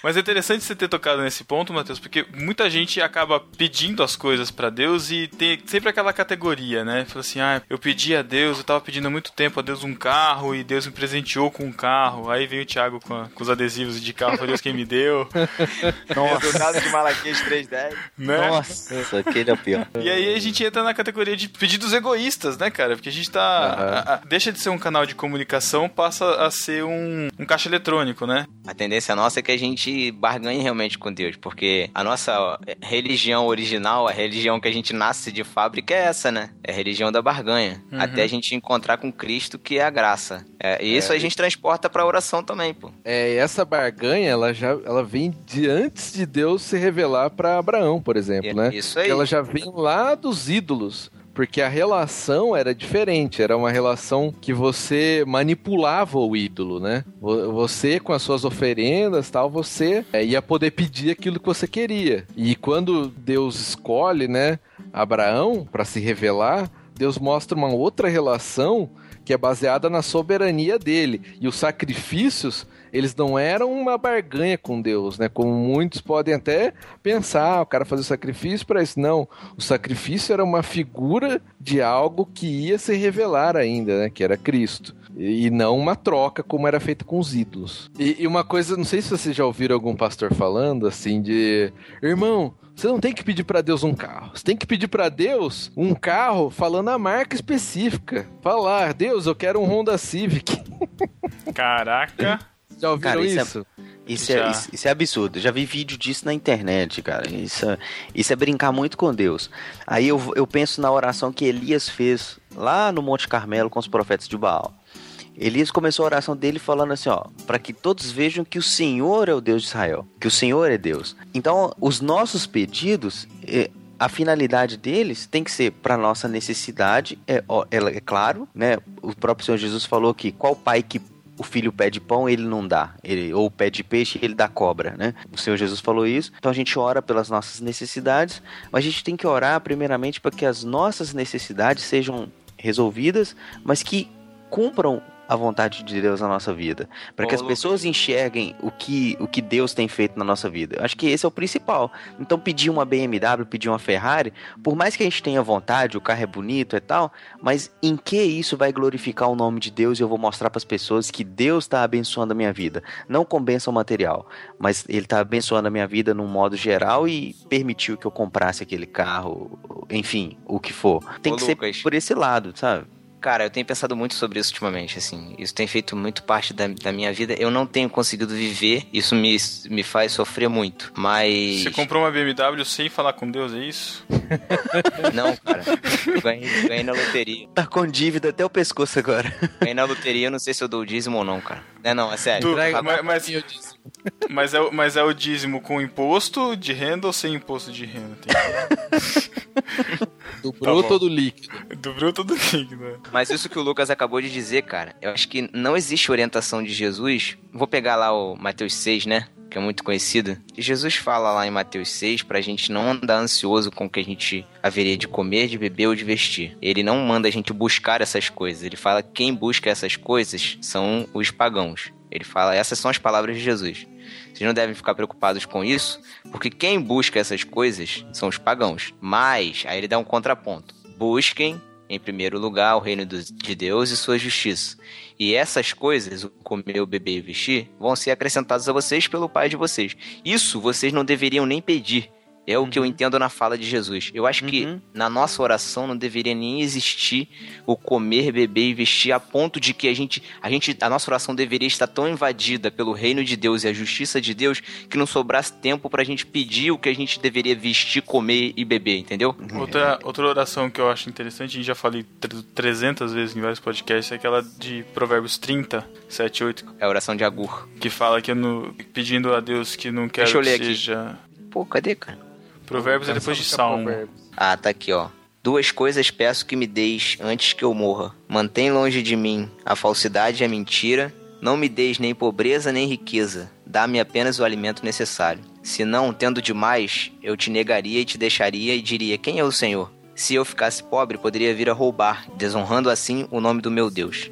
Mas é interessante você ter tocado nesse ponto, Matheus, porque muita gente acaba pedindo as coisas pra Deus e tem sempre aquela categoria, né? Fala assim, ah, eu pedi a Deus, eu tava pedindo há muito tempo a Deus um carro e Deus me presenteou com um carro. Aí veio o Thiago com, a- com os adesivos de carro, foi Deus quem me deu, Resultado de Malaquias 3.10. né? Nossa, aquele é o pior. E aí a gente entra na categoria de pedidos egoístas, né, cara? Porque a gente tá. a- a- deixa de ser um canal de comunicação, passa a ser um, um caixa eletrônico, né? A tendência nossa é que a gente barganhe realmente com Deus, porque a nossa religião original, a religião que a gente nasce de fábrica é essa, né? É a religião da barganha. Uhum. Até a gente encontrar com Cristo, que é a graça. É, e isso a gente transporta pra oração também, pô. É, essa barganha, ela já ela vem de antes de Deus se revelar para Abraão, por exemplo, É, né? Isso aí. Ela já vem lá dos ídolos. Porque a relação era diferente, era uma relação que você manipulava o ídolo, né? Vo- Você, com as suas oferendas tal, você é, ia poder pedir aquilo que você queria. E quando Deus escolhe, né, Abraão para se revelar, Deus mostra uma outra relação que é baseada na soberania dele. E os sacrifícios, eles não eram uma barganha com Deus, né? Como muitos podem até pensar, o cara fazer sacrifício para isso. Não, o sacrifício era uma figura de algo que ia se revelar ainda, né? Que era Cristo e não uma troca como era feita com os ídolos. E, e, uma coisa, não sei se vocês já ouviram algum pastor falando assim de, irmão, você não tem que pedir para Deus um carro. Você tem que pedir para Deus um carro falando a marca específica. Falar, Deus, eu quero um Honda Civic. Caraca. Já ouviram Cara, isso? isso? É... Isso é, isso, isso é, absurdo. Eu já vi vídeo disso na internet, cara. Isso, é, isso é brincar muito com Deus. Aí eu, eu penso na oração que Elias fez lá no Monte Carmelo com os profetas de Baal. Elias começou a oração dele falando assim, ó, para que todos vejam que o Senhor é o Deus de Israel, que o Senhor é Deus. Então, os nossos pedidos, é, a finalidade deles tem que ser para nossa necessidade, é, é, é claro, né? O próprio Senhor Jesus falou que qual pai que o filho pede pão, ele não dá. Ele, ou pede peixe, ele dá cobra, né? O Senhor Jesus falou isso. Então a gente ora pelas nossas necessidades, mas a gente tem que orar primeiramente para que as nossas necessidades sejam resolvidas, mas que cumpram a vontade de Deus na nossa vida, para que as pessoas enxerguem o que, o que Deus tem feito na nossa vida. Acho que esse é o principal. Então, pedir uma BMW, pedir uma Ferrari, por mais que a gente tenha vontade, o carro é bonito e tal, mas em que isso vai glorificar o nome de Deus e eu vou mostrar para as pessoas que Deus está abençoando a minha vida, não com bênção material, mas Ele está abençoando a minha vida num modo geral e permitiu que eu comprasse aquele carro, enfim, o que for. Tem Ô, que Lucas. ser por esse lado, sabe? Cara, eu tenho pensado muito sobre isso ultimamente, assim. Isso tem feito muito parte da, da minha vida. Eu não tenho conseguido viver, isso me, me faz sofrer muito, mas... Você comprou uma BMW sem falar com Deus, é isso? Não, cara. Ganhei, ganhei na loteria. Tá com dívida até o pescoço agora. Ganhei na loteria, eu não sei se eu dou o dízimo ou não, cara. É, não, é sério. Do, mas, mas, mas, é, mas é o dízimo com imposto de renda ou sem imposto de renda? Tem... Do tá bruto tá ou do líquido? Do bruto ou do líquido. Mas isso que o Lucas acabou de dizer, cara, eu acho que não existe orientação de Jesus. Vou pegar lá o Mateus 6, né? Que é muito conhecido. Jesus fala lá em Mateus 6 pra gente não andar ansioso com o que a gente haveria de comer, de beber ou de vestir. Ele não manda a gente buscar essas coisas. Ele fala que quem busca essas coisas são os pagãos. Ele fala, essas são as palavras de Jesus. Vocês não devem ficar preocupados com isso, porque quem busca essas coisas são os pagãos. Mas, aí ele dá um contraponto. Busquem, em primeiro lugar, o reino de Deus e sua justiça. E essas coisas, o comer, o beber e vestir, vão ser acrescentadas a vocês pelo Pai de vocês. Isso vocês não deveriam nem pedir, é o que eu uhum. entendo na fala de Jesus. Eu acho que uhum. na nossa oração não deveria nem existir o comer, beber e vestir a ponto de que a gente, a gente, a nossa oração deveria estar tão invadida pelo reino de Deus e a justiça de Deus que não sobrasse tempo pra gente pedir o que a gente deveria vestir, comer e beber, entendeu? Uhum. Outra, outra oração que eu acho interessante, a gente já falei 300 vezes em vários podcasts, é aquela de Provérbios 30, 7 8. É a oração de Agur. Que fala que eu no, pedindo a Deus que não quero que seja... Aqui. Pô, cadê, cara? Provérbios é depois de Salmo. Ah, tá aqui, ó. Duas coisas peço que me deis antes que eu morra. Mantém longe de mim a falsidade e a mentira. Não me deis nem pobreza nem riqueza. Dá-me apenas o alimento necessário. Se não, tendo demais, eu te negaria e te deixaria e diria: Quem é o Senhor? Se eu ficasse pobre, poderia vir a roubar, desonrando assim o nome do meu Deus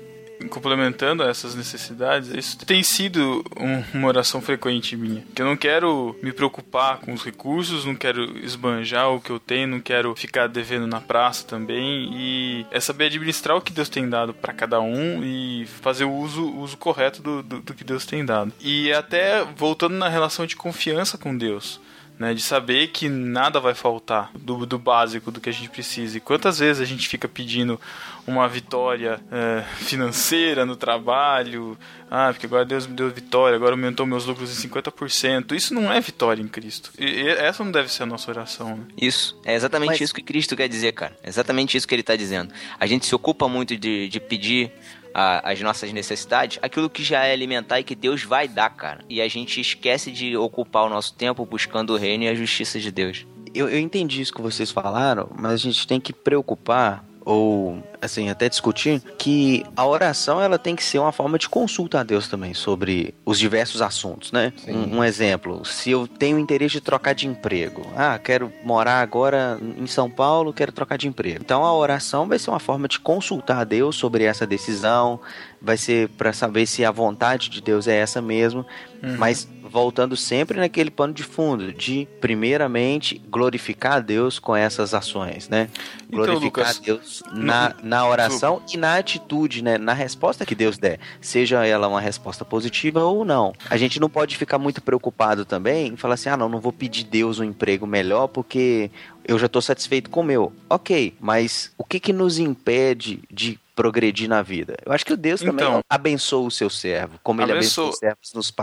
complementando essas necessidades, isso tem sido um, uma oração frequente minha. Que eu não quero me preocupar com os recursos, não quero esbanjar o que eu tenho, não quero ficar devendo na praça também. E é saber administrar o que Deus tem dado para cada um e fazer o uso, uso correto do, do, do que Deus tem dado. E até voltando na relação de confiança com Deus né? De saber que nada vai faltar do, do básico do que a gente precisa. E quantas vezes a gente fica pedindo uma vitória é, financeira no trabalho, ah, porque agora Deus me deu vitória, agora aumentou meus lucros em 50%. Isso não é vitória em Cristo. E, e essa não deve ser a nossa oração. Né? Isso. É exatamente Mas... isso que Cristo quer dizer, cara. É exatamente isso que ele está dizendo. A gente se ocupa muito de, de pedir a, as nossas necessidades, aquilo que já é alimentar e que Deus vai dar, cara. E a gente esquece de ocupar o nosso tempo buscando o reino e a justiça de Deus. Eu, eu entendi isso que vocês falaram, mas a gente tem que preocupar ou assim, até discutir que a oração ela tem que ser uma forma de consulta a Deus também sobre os diversos assuntos, né? Um, um, exemplo, se eu tenho interesse de trocar de emprego, ah, quero morar agora em São Paulo, quero trocar de emprego. Então a oração vai ser uma forma de consultar a Deus sobre essa decisão, vai ser para saber se a vontade de Deus é essa mesmo, uhum. mas voltando sempre naquele pano de fundo de primeiramente glorificar a Deus com essas ações, né? Então, glorificar Lucas, a Deus na, na oração e na atitude, né? Na resposta que Deus der, seja ela uma resposta positiva ou não. A gente não pode ficar muito preocupado também em falar assim: "Ah, não, não vou pedir Deus um emprego melhor porque eu já estou satisfeito com o meu. Ok, mas o que, que nos impede de progredir na vida. Eu acho que o Deus também então, abençoa o seu servo, como ele abençoou os servos nos,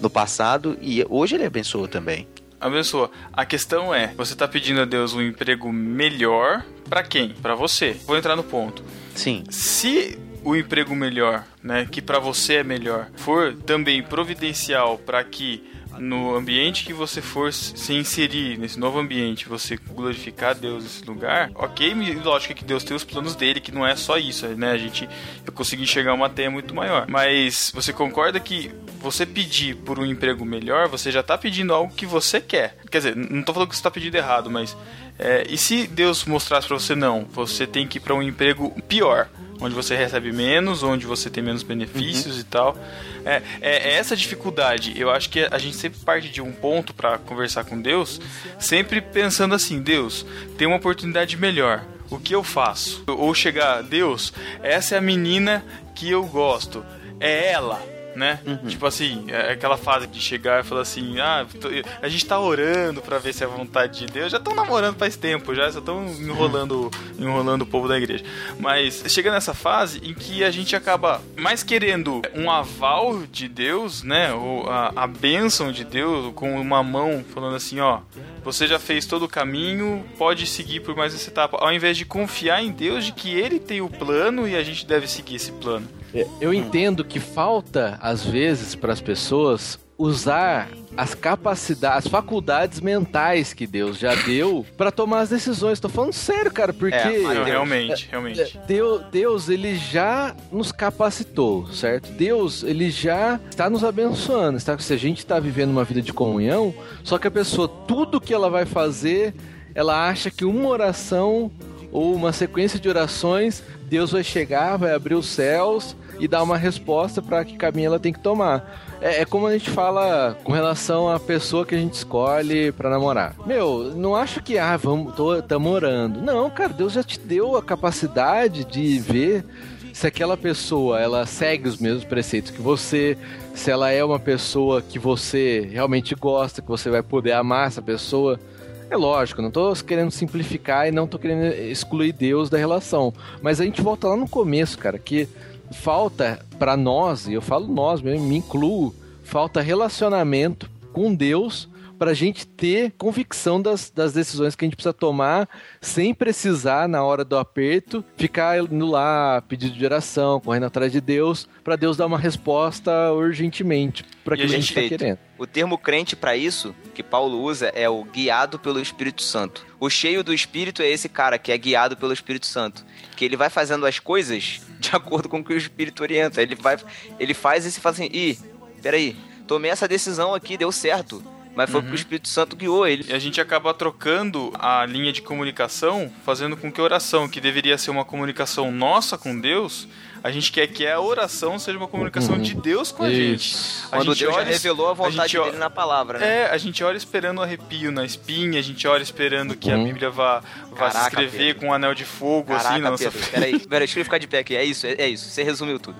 no passado e hoje ele abençoa também. Abençoa. A questão é, você está pedindo a Deus um emprego melhor para quem? Para você. Vou entrar no ponto. Sim. Se o emprego melhor, né, que para você é melhor, for também providencial para que no ambiente que você for se inserir, nesse novo ambiente, você glorificar Deus nesse lugar, ok, lógico que Deus tem os planos dele, que não é só isso, né? A gente, eu consegui enxergar uma teia muito maior. Mas você concorda que você pedir por um emprego melhor, você já tá pedindo algo que você quer. Quer dizer, não tô falando que você tá pedindo errado, mas é, e se Deus mostrasse para você não, você tem que ir para um emprego pior, onde você recebe menos, onde você tem menos benefícios uhum. e tal. É, é, é, essa dificuldade. Eu acho que a gente sempre parte de um ponto para conversar com Deus, sempre pensando assim: Deus, tem uma oportunidade melhor. O que eu faço? Ou chegar, Deus, essa é a menina que eu gosto. É ela né? Uhum. Tipo assim, é aquela fase de chegar e falar assim: ah, a gente tá orando para ver se é a vontade de Deus. Já estão namorando faz tempo, já só estão enrolando, enrolando o povo da igreja. Mas chega nessa fase em que a gente acaba mais querendo um aval de Deus, né? Ou a, a bênção de Deus, com uma mão falando assim: ó, você já fez todo o caminho, pode seguir por mais essa etapa, ao invés de confiar em Deus de que Ele tem o plano e a gente deve seguir esse plano. É, eu entendo que falta, às vezes, para as pessoas usar as capacidades, as faculdades mentais que Deus já deu para tomar as decisões. Tô falando sério, cara, porque é, Deus, realmente, realmente. Deus, Deus, ele já nos capacitou, certo? Deus, ele já está nos abençoando, está se a gente está vivendo uma vida de comunhão, só que a pessoa tudo que ela vai fazer, ela acha que uma oração ou uma sequência de orações, Deus vai chegar, vai abrir os céus e dar uma resposta para que caminho ela tem que tomar. É, é, como a gente fala com relação à pessoa que a gente escolhe para namorar. Meu, não acho que, ah, vamos, tô, tamo orando. Não, cara, Deus já te deu a capacidade de ver se aquela pessoa ela segue os mesmos preceitos que você, se ela é uma pessoa que você realmente gosta, que você vai poder amar essa pessoa. É lógico, não tô querendo simplificar e não tô querendo excluir Deus da relação. Mas a gente volta lá no começo, cara, que falta para nós, e eu falo nós mesmo, me incluo, falta relacionamento com Deus para a gente ter convicção das, das decisões que a gente precisa tomar, sem precisar, na hora do aperto, ficar indo lá, pedindo de oração, correndo atrás de Deus, para Deus dar uma resposta urgentemente para que a gente está querendo. O termo crente para isso que Paulo usa é o guiado pelo Espírito Santo. O cheio do Espírito é esse cara que é guiado pelo Espírito Santo, que ele vai fazendo as coisas de acordo com o que o Espírito orienta. Ele vai, ele faz e se fala assim, ih, peraí, tomei essa decisão aqui, deu certo mas foi uhum. porque o Espírito Santo guiou ele. E a gente acaba trocando a linha de comunicação, fazendo com que a oração, que deveria ser uma comunicação nossa com Deus, a gente quer que a oração seja uma comunicação uhum. de Deus com a gente. A Quando gente Deus já revelou a vontade a dele na palavra, né? É, a gente ora esperando o arrepio na espinha, a gente ora esperando que uhum. a Bíblia vá, vá Caraca, se escrever Pedro. com um anel de fogo, Caraca, assim, na nossa Pedro, Peraí, peraí, deixa eu ficar de pé aqui. É isso, é, é isso. Você resumiu tudo.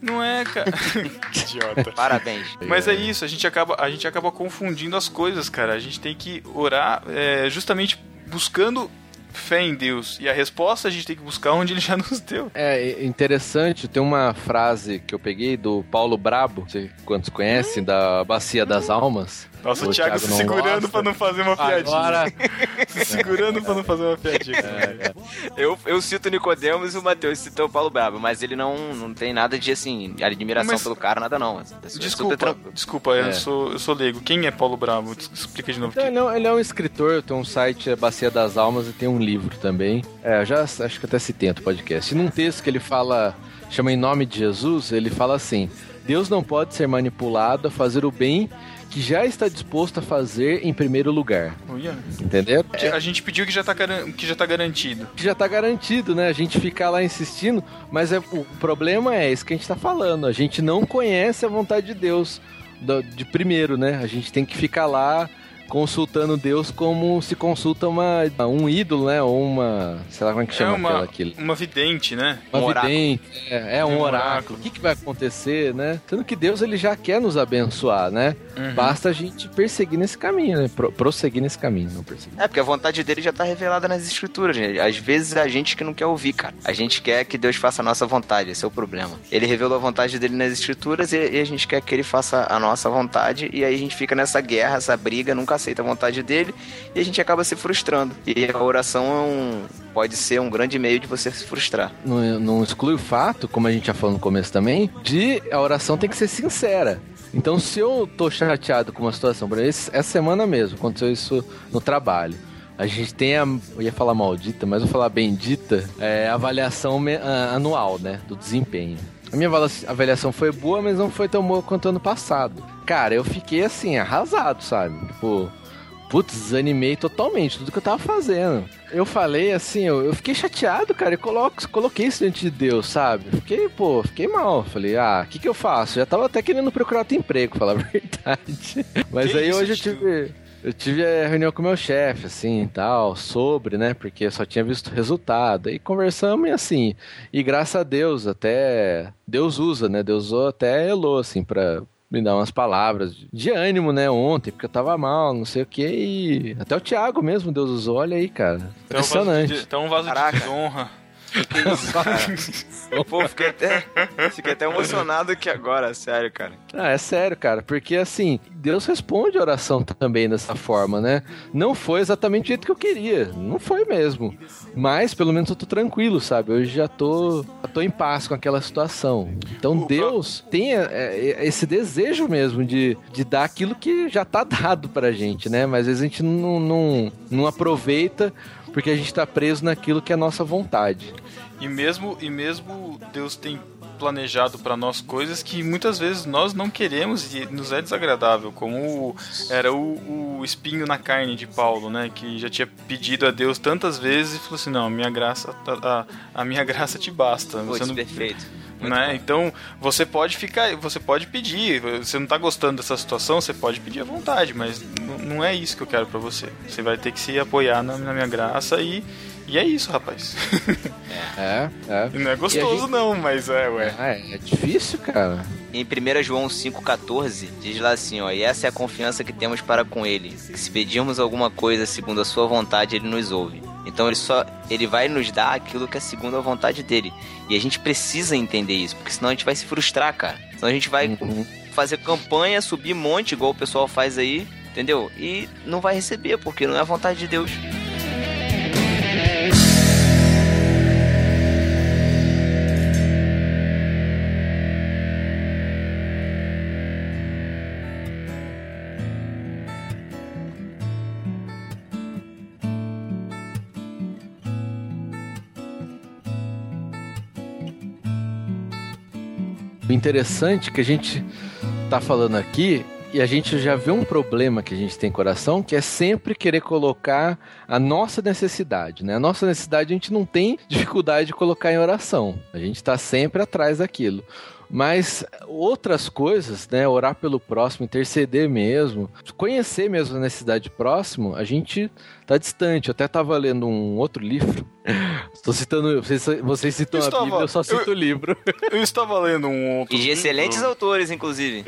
Não é, cara. que idiota. Parabéns. Mas é isso, a gente acaba, a gente acaba confundindo as coisas, cara. A gente tem que orar é, justamente buscando fé em Deus. E a resposta a gente tem que buscar onde ele já nos deu. É interessante, tem uma frase que eu peguei do Paulo Brabo, não sei quantos conhecem, da Bacia das Almas. Nossa, o, O Thiago Thiago se não segurando gosta. pra não fazer uma piadinha. Agora, Se segurando pra não fazer uma piadinha. Eu, eu cito o Nicodemos e o Matheus citou o Paulo Brabo, mas ele não, não tem nada de, assim, admiração Mas- pelo cara, nada não. É Desculpa, tranquila. desculpa, eu, É. sou, eu sou leigo. Quem é Paulo Bravo? Des- Explica de novo. Então, ele, é um, ele é um escritor, tem um site, é Bacia das Almas, e tem um livro também. É, eu já acho que até citei no podcast. E num texto que ele fala, chama Em Nome de Jesus, ele fala assim: Deus não pode ser manipulado a fazer o bem que já está disposto a fazer em primeiro lugar. Entendeu? Que A gente pediu que já tá, garan- que já tá garantido. que já tá garantido, né? A gente ficar lá insistindo, mas é, o problema é isso que a gente tá falando. A gente não conhece a vontade de Deus de primeiro, né? A gente tem que ficar lá consultando Deus como se consulta uma, um ídolo, né? Ou uma. sei lá como é que chama é uma, aquela aquilo. uma vidente, né? Uma um oráculo. vidente, é, é um Um oráculo. oráculo. O que, que vai acontecer, né? Sendo que Deus ele já quer nos abençoar, né? Uhum. Basta a gente perseguir nesse caminho, né? Pro- prosseguir nesse caminho, não perseguir. É, porque a vontade dele já tá revelada nas escrituras, gente. Às vezes é a gente que não quer ouvir, cara. A gente quer que Deus faça a nossa vontade, esse é o problema. Ele revelou a vontade dele nas escrituras e, e a gente quer que ele faça a nossa vontade, e aí a gente fica nessa guerra, essa briga, nunca aceita a vontade dele, e a gente acaba se frustrando. E a oração é um, pode ser um grande meio de você se frustrar. não, não exclui o fato, como a gente já falou no começo também, de a oração tem que ser sincera. Então, se eu tô chateado com uma situação, por exemplo, essa semana mesmo, aconteceu isso no trabalho. A gente tem a, eu ia falar maldita, mas vou falar bendita, é, avaliação anual, né, do desempenho. A minha avaliação foi boa, mas não foi tão boa quanto ano passado. Cara, eu fiquei assim, arrasado, sabe? Tipo, Putz, desanimei totalmente tudo que eu tava fazendo. Eu falei assim, eu, eu fiquei chateado, cara. Eu coloco, coloquei isso diante de Deus, sabe? Fiquei, pô, fiquei mal. Falei, ah, o que que eu faço? Já tava até querendo procurar outro emprego, falar a verdade. Mas Que aí hoje eu tive. Eu tive a reunião com o meu chefe, assim, e tal, sobre, né, porque eu só tinha visto o resultado. Aí conversamos e assim, e graças a Deus, até Deus usa, né, Deus usou até Elô, assim, pra me dar umas palavras de ânimo, né, ontem, porque eu tava mal, não sei o que, e até o Thiago mesmo Deus usou, olha aí, cara, Então, um vaso de, impressionante. então um vaso Caraca. de desonra. Pô, fiquei até, fiquei até emocionado aqui agora, sério, cara. Ah, é sério, cara, porque assim, Deus responde a oração também dessa forma, né? Não foi exatamente do jeito que eu queria, não foi mesmo. Mas pelo menos eu tô tranquilo, sabe? Hoje já tô, já tô em paz com aquela situação. Então O- Deus tem é, é, esse desejo mesmo de, de dar aquilo que já tá dado pra gente, né? Mas às vezes a gente não, não, não aproveita porque a gente tá preso naquilo que é a nossa vontade. E mesmo, e mesmo Deus tem planejado para nós coisas que muitas vezes nós não queremos e nos é desagradável, como era o, o espinho na carne de Paulo, né, que já tinha pedido a Deus tantas vezes e falou assim, não, a minha graça, tá- a, a minha graça te basta. Você não, perfeito. Né? Então você pode ficar, você pode pedir. Você não tá gostando dessa situação, você pode pedir à vontade, mas não é isso que eu quero pra você. Você vai ter que se apoiar na, na minha graça e e é isso, rapaz. É, é. não é gostoso gente- não, mas é, ué. Ah, é, é difícil, cara. Em 1 João 5,14, diz lá assim, ó, e essa é a confiança que temos para com ele, que se pedirmos alguma coisa segundo a sua vontade, ele nos ouve. Então ele só ele vai nos dar aquilo que é segundo a vontade dele. E a gente precisa entender isso, porque senão a gente vai se frustrar, cara. Senão a gente vai Uhum. fazer campanha, subir monte, igual o pessoal faz aí, entendeu? E não vai receber, porque não é a vontade de Deus. O interessante que a gente tá falando aqui e a gente já vê um problema que a gente tem em coração, que é sempre querer colocar a nossa necessidade, né? A nossa necessidade a gente não tem dificuldade de colocar em oração. A gente tá sempre atrás daquilo. Mas outras coisas, né? Orar pelo próximo, interceder mesmo, conhecer mesmo a necessidade próximo, a gente tá distante. Eu até tava lendo um outro livro. Estou citando, vocês, vocês citam Eu a estava- Bíblia, eu só cito eu- o livro. Eu estava lendo um outro E de excelentes livro. autores, inclusive.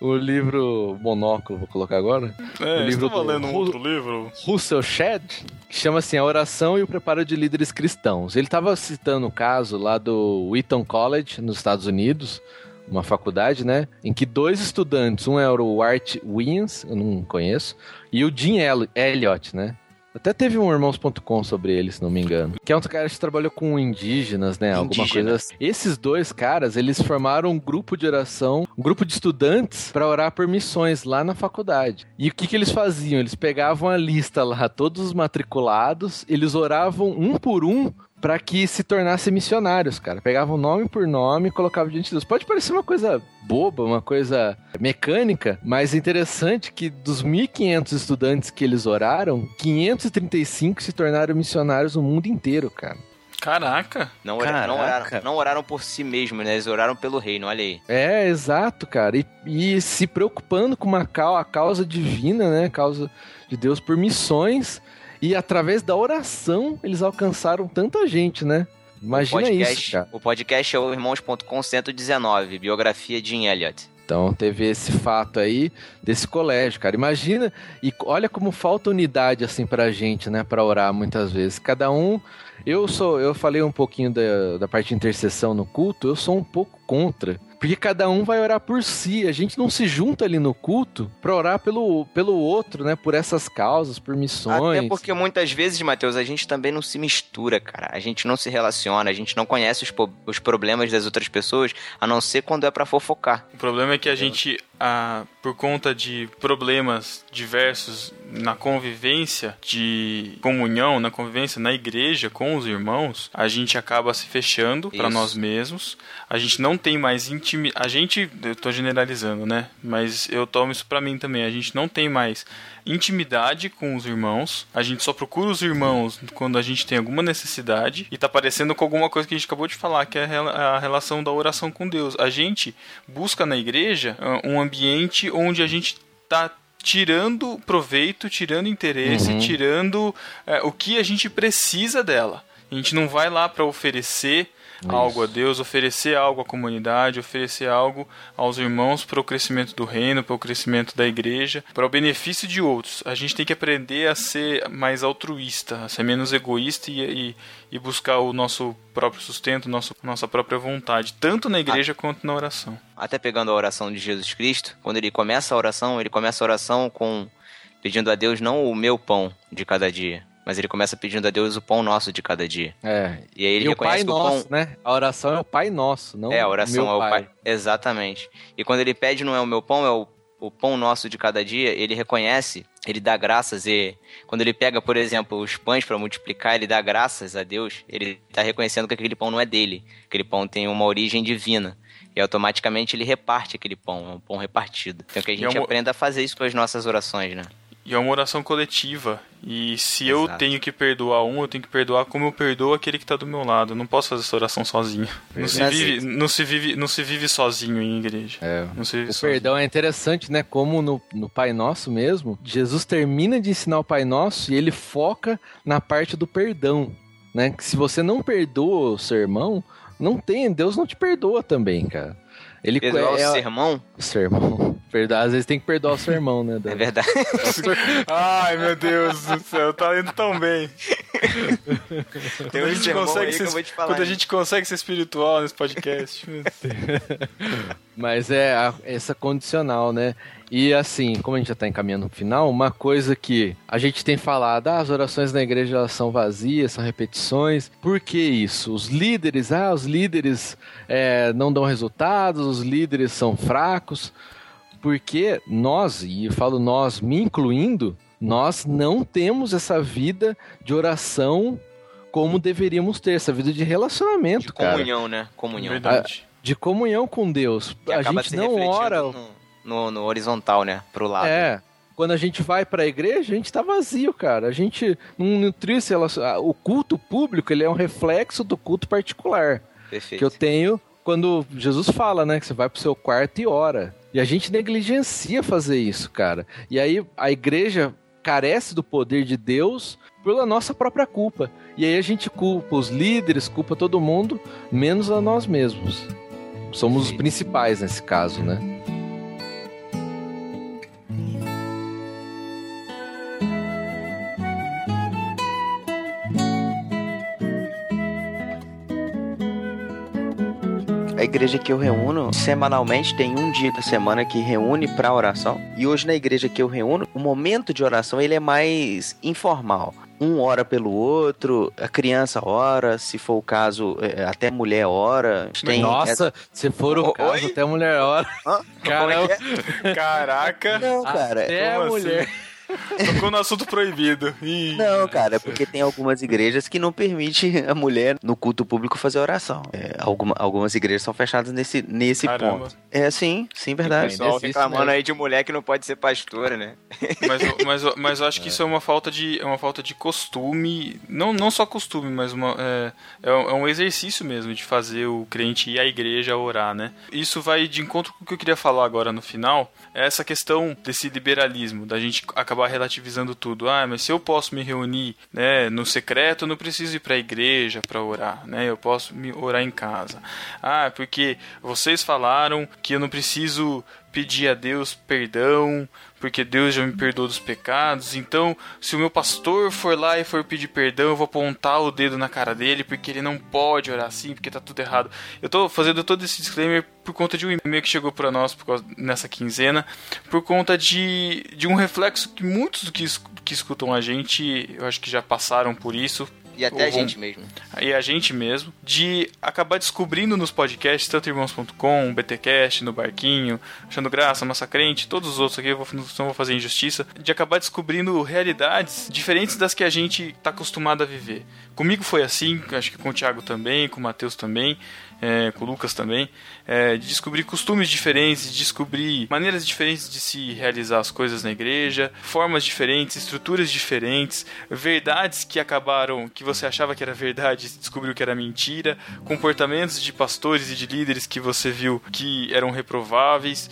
O livro Monóculo, vou colocar agora. É, o eu livro estava do lendo um outro livro. Russell Shedd, que chama assim A Oração e o Preparo de Líderes Cristãos. Ele estava citando o caso lá do Wheaton College, nos Estados Unidos, uma faculdade, né? Em que dois estudantes, um era o Art Williams, eu não conheço, e o Jim Elliot, né? Até teve um Irmãos.com sobre ele, se não me engano. Que é um cara que trabalhou com indígenas, né? Alguma coisa assim. Esses dois caras, eles formaram um grupo de oração, um grupo de estudantes para orar por missões lá na faculdade. E o que, que eles faziam? Eles pegavam a lista lá, todos os matriculados, eles oravam um por um para que se tornassem missionários, cara. Pegavam nome por nome e colocavam diante de Deus. Pode parecer uma coisa boba, uma coisa mecânica, mas interessante que dos 1.500 estudantes que eles oraram, 535 se tornaram missionários no mundo inteiro, cara. Caraca! Não, ora- Caraca. não oraram, não oraram por si mesmos, né? Eles oraram pelo reino, olha aí. É, exato, cara. E, e se preocupando com uma a causa divina, né? Causa de Deus por missões. E através da oração, eles alcançaram tanta gente, né? Imagina podcast, isso, cara. O podcast é o Irmãos.com 119, biografia de Jim Elliot. Então teve esse fato aí desse colégio, cara. Imagina e olha como falta unidade assim pra gente, né, Pra orar muitas vezes. Cada um eu sou, eu falei um pouquinho da, da parte de intercessão no culto, eu sou um pouco contra. Porque cada um vai orar por si, a gente não se junta ali no culto pra orar pelo, pelo outro, né? Por essas causas, por missões. Até porque muitas vezes, Matheus, a gente também não se mistura, cara. A gente não se relaciona, a gente não conhece os, os problemas das outras pessoas, a não ser quando é pra fofocar. O problema é que a gente, ah, por conta de problemas diversos na convivência de comunhão, na convivência na igreja com os irmãos, a gente acaba se fechando para nós mesmos. A gente não tem mais intimidade. A gente, eu tô generalizando, né? Mas eu tomo isso pra mim também. A gente não tem mais intimidade com os irmãos. A gente só procura os irmãos quando a gente tem alguma necessidade e tá parecendo com alguma coisa que a gente acabou de falar, que é a rela- a relação da oração com Deus. A gente busca na igreja ah, um ambiente onde a gente tá tirando proveito, tirando interesse, tirando eh, o que a gente precisa dela. A gente não vai lá para oferecer algo a Deus, oferecer algo à comunidade, oferecer algo aos irmãos para o crescimento do reino, para o crescimento da igreja, para o benefício de outros. A gente tem que aprender a ser mais altruísta, a ser menos egoísta e, e, e buscar o nosso próprio sustento, nosso, nossa própria vontade, tanto na igreja quanto na oração. Até pegando a oração de Jesus Cristo, quando ele começa a oração, ele começa a oração com pedindo a Deus não o meu pão de cada dia, mas ele começa pedindo a Deus o pão nosso de cada dia. É. E aí ele e o reconhece Pai que o Nosso, pão né? A oração é o Pai Nosso, não é a oração meu é o pai. Exatamente. E quando ele pede não é o meu pão, é o, o pão nosso de cada dia, ele reconhece, ele dá graças e quando ele pega, por exemplo, os pães para multiplicar, ele dá graças a Deus, ele está reconhecendo que aquele pão não é dele, aquele pão tem uma origem divina. E automaticamente ele reparte aquele pão, é um pão repartido. Então que a gente é um- aprenda a fazer isso com as nossas orações, né? E é uma oração coletiva. E se eu Exato. tenho que perdoar um, eu tenho que perdoar como eu perdoo aquele que está do meu lado. Eu não posso fazer essa oração sozinho. Não se, Verdade. vive, não, se vive, não se vive sozinho em igreja. É. Não se vive O sozinho. perdão é interessante, né? Como no, no Pai Nosso mesmo, Jesus termina de ensinar o Pai Nosso e ele foca na parte do perdão, né? Que se você não perdoa o seu irmão, não tem, Deus não te perdoa também, cara. Ele Perdoar é, o sermão, o seu irmão. Perdoar, às vezes tem que perdoar o seu irmão, né? é Dan? verdade. Ai, meu Deus do céu, tá indo tão bem. Tem Quando a gente sermão consegue aí que ser, eu vou te falar. quando a gente consegue ser espiritual nesse podcast. Mas é a- essa condicional, né? E assim, como a gente já tá encaminhando no final, uma coisa que a gente tem falado, ah, as orações na igreja elas são vazias, são repetições. Por que isso? Os líderes, ah, os líderes é, não dão resultados, os líderes são fracos. Porque nós, e eu falo nós, me incluindo, nós não temos essa vida de oração como deveríamos ter, essa vida de relacionamento, De cara. comunhão, né? Comunhão. Verdade. De comunhão com Deus. Que a gente não ora no, no, no horizontal, né? Pro lado. É. Quando a gente vai pra igreja, a gente tá vazio, cara. A gente não nutriu. O culto público, ele é um reflexo do culto particular. Perfeito. Que eu tenho quando Jesus fala, né? Que você vai pro seu quarto e ora. E a gente negligencia fazer isso, cara. E aí a igreja carece do poder de Deus pela nossa própria culpa. E aí a gente culpa os líderes, culpa todo mundo, menos a nós mesmos. Somos os Perfeito. principais nesse caso, né? A igreja que eu reúno, semanalmente, tem um dia da semana que reúne para oração. E hoje na igreja que eu reúno, o momento de oração ele é mais informal um ora pelo outro, a criança ora, se for o caso, é, até mulher ora. Tem Nossa, se for o caso, até mulher ora. Caramba. É? Caraca. Não, cara. Até a mulher. Assim? Tocou no assunto proibido. Ih, não, cara, é porque tem algumas igrejas que não permitem a mulher no culto público fazer oração. É, alguma, algumas igrejas são fechadas nesse, nesse ponto. É, sim, sim, verdade. O pessoal reclamando aí de mulher que não pode ser pastora, né? Mas, mas, mas eu acho que isso é uma falta de, é uma falta de costume, não, não só costume, mas uma, é, é um é exercício mesmo de fazer o crente ir à igreja orar, né? Isso vai de encontro com o que eu queria falar agora no final, é essa questão desse liberalismo, da gente acabar relativizando tudo. Ah, mas se eu posso me reunir né, no secreto, eu não preciso ir para a igreja para orar, né? Eu posso me orar em casa. Ah, porque vocês falaram que eu não preciso pedir a Deus perdão, porque Deus já me perdoou dos pecados. Então, se o meu pastor for lá e for pedir perdão, eu vou apontar o dedo na cara dele, porque ele não pode orar assim, porque tá tudo errado. Eu tô fazendo todo esse disclaimer por conta de um e-mail que chegou para nós causa, nessa quinzena, por conta de, de um reflexo que muitos que, que escutam a gente, eu acho que já passaram por isso, e até a gente mesmo. E a gente mesmo. De acabar descobrindo nos podcasts, tanto irmãos.com, BTcast, no Barquinho, Achando Graça, Massacrente, todos os outros aqui, eu vou, não vou fazer injustiça, de acabar descobrindo realidades diferentes das que a gente está acostumado a viver. Comigo foi assim, acho que com o Thiago também, com o Matheus também é, com o Lucas também, é, de descobrir costumes diferentes, de descobrir maneiras diferentes de se realizar as coisas na igreja, formas diferentes, estruturas diferentes, verdades que acabaram, que você achava que era verdade descobriu que era mentira, comportamentos de pastores e de líderes que você viu que eram reprováveis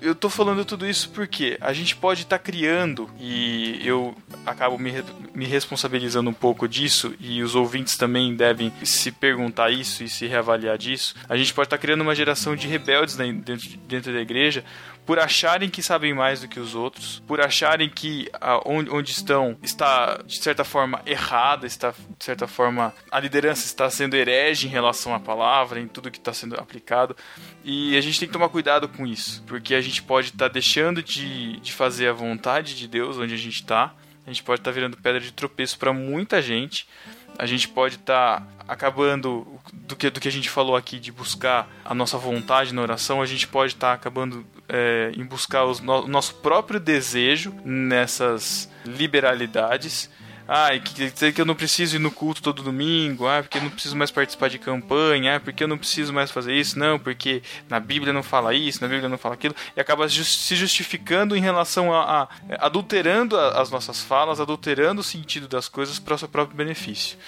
eu tô falando tudo isso porque a gente pode estar tá criando, e eu acabo me, me responsabilizando um pouco disso, e os ouvintes também devem se perguntar isso e se reavaliar disso. A gente pode estar tá criando uma geração de rebeldes dentro, dentro da igreja por acharem que sabem mais do que os outros, por acharem que a, onde, onde, estão está de certa forma errada, está de certa forma a liderança está sendo herege em relação à palavra, em tudo que está sendo aplicado. E a gente tem que tomar cuidado com isso, porque a gente pode estar tá deixando de, de fazer a vontade de Deus onde a gente está, a gente pode estar tá virando pedra de tropeço para muita gente a gente pode estar tá acabando do que, do que a gente falou aqui de buscar a nossa vontade na oração, a gente pode estar tá acabando é, em buscar os, no, nosso próprio desejo nessas liberalidades ah, e quer dizer que eu não preciso ir no culto todo domingo, ah, porque eu não preciso mais participar de campanha, ah, porque eu não preciso mais fazer isso, não, porque na Bíblia não fala isso, na Bíblia não fala aquilo, e acaba se justificando em relação a, a adulterando a, as nossas falas, adulterando o sentido das coisas para o seu próprio benefício.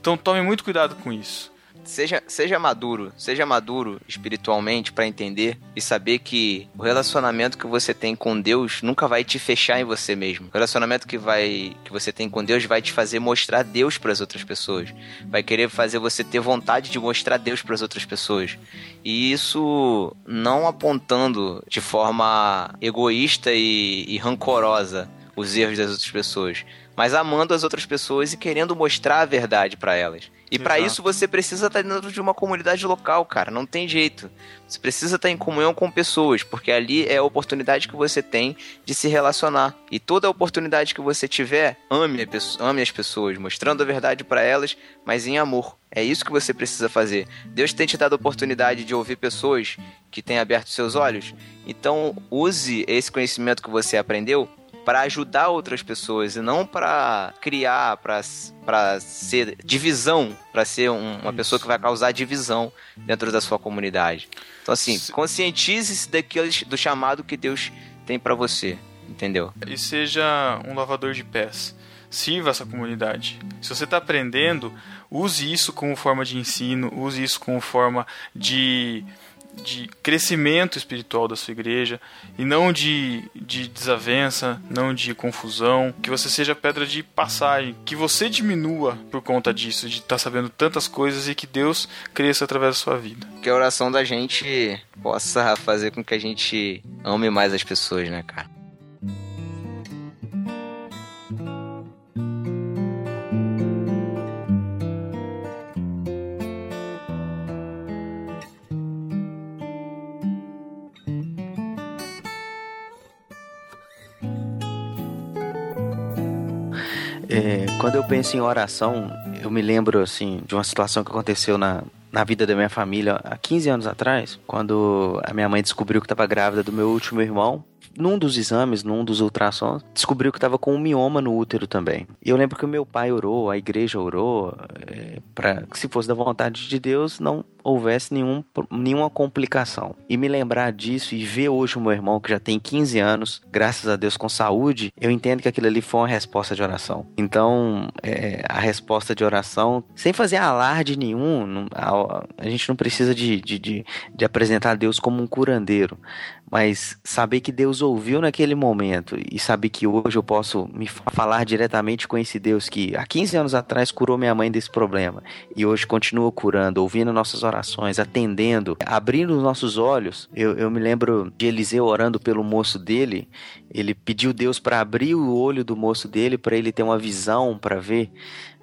Então tome muito cuidado com isso. Seja, seja maduro, seja maduro espiritualmente para entender e saber que o relacionamento que você tem com Deus nunca vai te fechar em você mesmo. O relacionamento que vai que você tem com Deus vai te fazer mostrar Deus para as outras pessoas. Vai querer fazer você ter vontade de mostrar Deus para as outras pessoas. E isso não apontando de forma egoísta e, e rancorosa os erros das outras pessoas, mas amando as outras pessoas e querendo mostrar a verdade para elas. E para isso você precisa estar dentro de uma comunidade local, cara. Não tem jeito. Você precisa estar em comunhão com pessoas, porque ali é a oportunidade que você tem de se relacionar. E toda oportunidade que você tiver, ame, ame as pessoas, mostrando a verdade para elas, mas em amor. É isso que você precisa fazer. Deus tem te dado a oportunidade de ouvir pessoas que têm aberto seus olhos. Então, use esse conhecimento que você aprendeu para ajudar outras pessoas e não para criar, para ser divisão, para ser um, uma Isso. pessoa que vai causar divisão dentro da sua comunidade. Então assim, conscientize-se daquele do chamado que Deus tem para você, entendeu? E seja um lavador de pés. Sirva essa comunidade. Se você está aprendendo, use isso como forma de ensino, use isso como forma de de crescimento espiritual da sua igreja e não de, de desavença, não de confusão, que você seja pedra de passagem, que você diminua por conta disso, de estar tá sabendo tantas coisas e que Deus cresça através da sua vida. Que a oração da gente possa fazer com que a gente ame mais as pessoas, né, cara? É, quando eu penso em oração, eu me lembro assim de uma situação que aconteceu na, na vida da minha família há 15 anos atrás, quando a minha mãe descobriu que estava grávida do meu último irmão num dos exames, num dos ultrassons, descobriu que estava com um mioma no útero também. E eu lembro que o meu pai orou, a igreja orou, é, para que se fosse da vontade de Deus, não houvesse nenhum, nenhuma complicação. E me lembrar disso e ver hoje o meu irmão, que já tem 15 anos, graças a Deus com saúde, eu entendo que aquilo ali foi uma resposta de oração. Então, é, a resposta de oração, sem fazer alarde nenhum, não, a, a, gente não precisa de, de, de, de apresentar Deus como um curandeiro, mas saber que Deus ouviu naquele momento e saber que hoje eu posso me falar diretamente com esse Deus que há 15 anos atrás curou minha mãe desse problema e hoje continua curando, ouvindo nossas orações, atendendo, abrindo os nossos olhos. Eu, eu me lembro de Eliseu orando pelo moço dele, ele pediu Deus para abrir o olho do moço dele para ele ter uma visão para ver.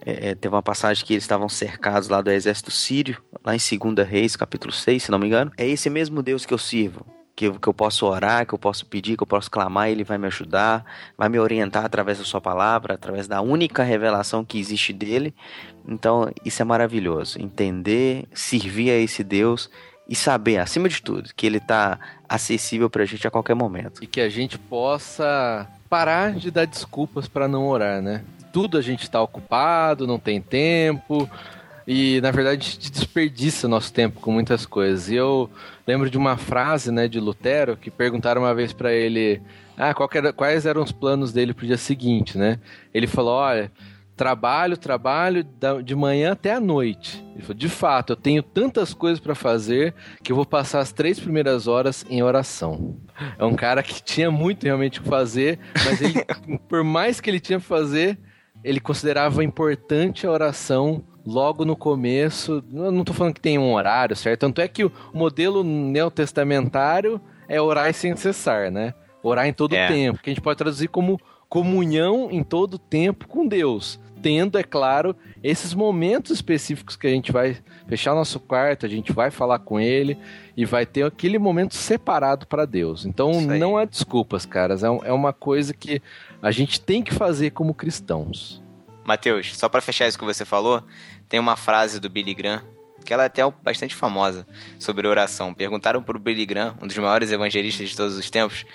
É, é, teve uma passagem que eles estavam cercados lá do exército sírio, lá em 2 Reis, capítulo 6, se não me engano. É esse mesmo Deus que eu sirvo que eu, que eu posso orar, que eu posso pedir, que eu posso clamar, Ele vai me ajudar, vai me orientar através da Sua palavra, através da única revelação que existe dele. Então, isso é maravilhoso. Entender, servir a esse Deus e saber, acima de tudo, que Ele está acessível para a gente a qualquer momento. E que a gente possa parar de dar desculpas para não orar, né? Tudo a gente está ocupado, não tem tempo e na verdade a gente desperdiça nosso tempo com muitas coisas. E eu lembro de uma frase, né, de Lutero que perguntaram uma vez para ele, ah, era, quais eram os planos dele pro dia seguinte, né? Ele falou, olha, trabalho, trabalho de manhã até a noite. Ele falou, de fato, eu tenho tantas coisas para fazer que eu vou passar as três primeiras horas em oração. É um cara que tinha muito realmente o que fazer, mas ele, por mais que ele tinha que fazer, ele considerava importante a oração logo no começo. Eu não estou falando que tem um horário, certo? Tanto é que o modelo neotestamentário é orar sem cessar, né? Orar em todo é. tempo, que a gente pode traduzir como comunhão em todo tempo com Deus. Tendo, é claro, esses momentos específicos que a gente vai fechar nosso quarto, a gente vai falar com ele e vai ter aquele momento separado para Deus. Então não há desculpas, caras. É, é uma coisa que a gente tem que fazer como cristãos. Mateus, só para fechar isso que você falou, tem uma frase do Billy Graham, que ela é até bastante famosa, sobre oração. Perguntaram pro Billy Graham, um dos maiores evangelistas de todos os tempos,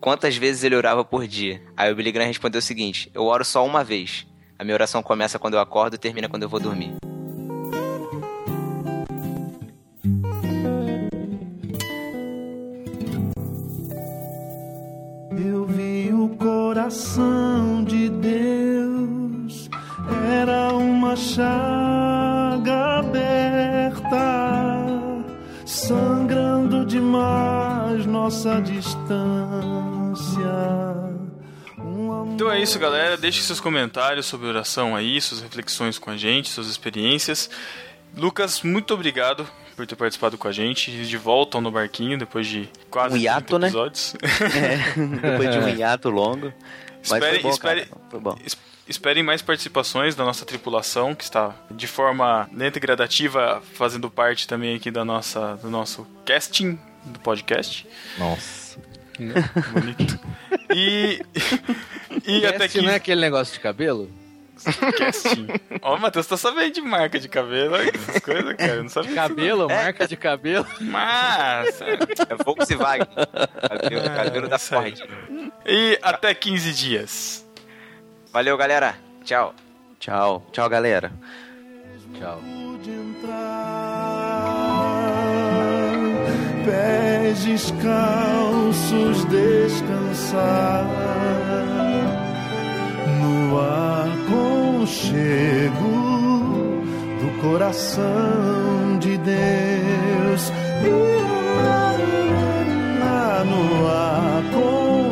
quantas vezes ele orava por dia. Aí o Billy Graham respondeu o seguinte: Eu oro só uma vez. A minha oração começa quando eu acordo e termina quando eu vou dormir. Eu vi o coração de Deus, era uma chaga aberta, sangrando demais nossa distância. Então é isso, galera. Deixe seus comentários sobre oração aí, suas reflexões com a gente, suas experiências. Lucas, muito obrigado por ter participado com a gente. De volta no barquinho depois de quase um hiato, né? episódios. É, depois de um hiato longo. Espere, bom, espere, esperem mais participações da nossa tripulação, que está de forma lenta e gradativa fazendo parte também aqui da nossa, do nosso casting do podcast. Nossa. Né? Bonito. E, e até que. não é aquele negócio de cabelo? Casting. Ó, oh, Matheus tá sabendo de marca de cabelo, essas coisas, cara. Eu não sabia Cabelo, é. marca de cabelo. Mas. É Volkswagen. Cabelo, ah, cabelo da Ford. E até 15 dias. Valeu, galera. Tchau. Tchau. Tchau, galera. Tchau. Pés descalços descansar no aconchego do coração de Deus. No aconchego do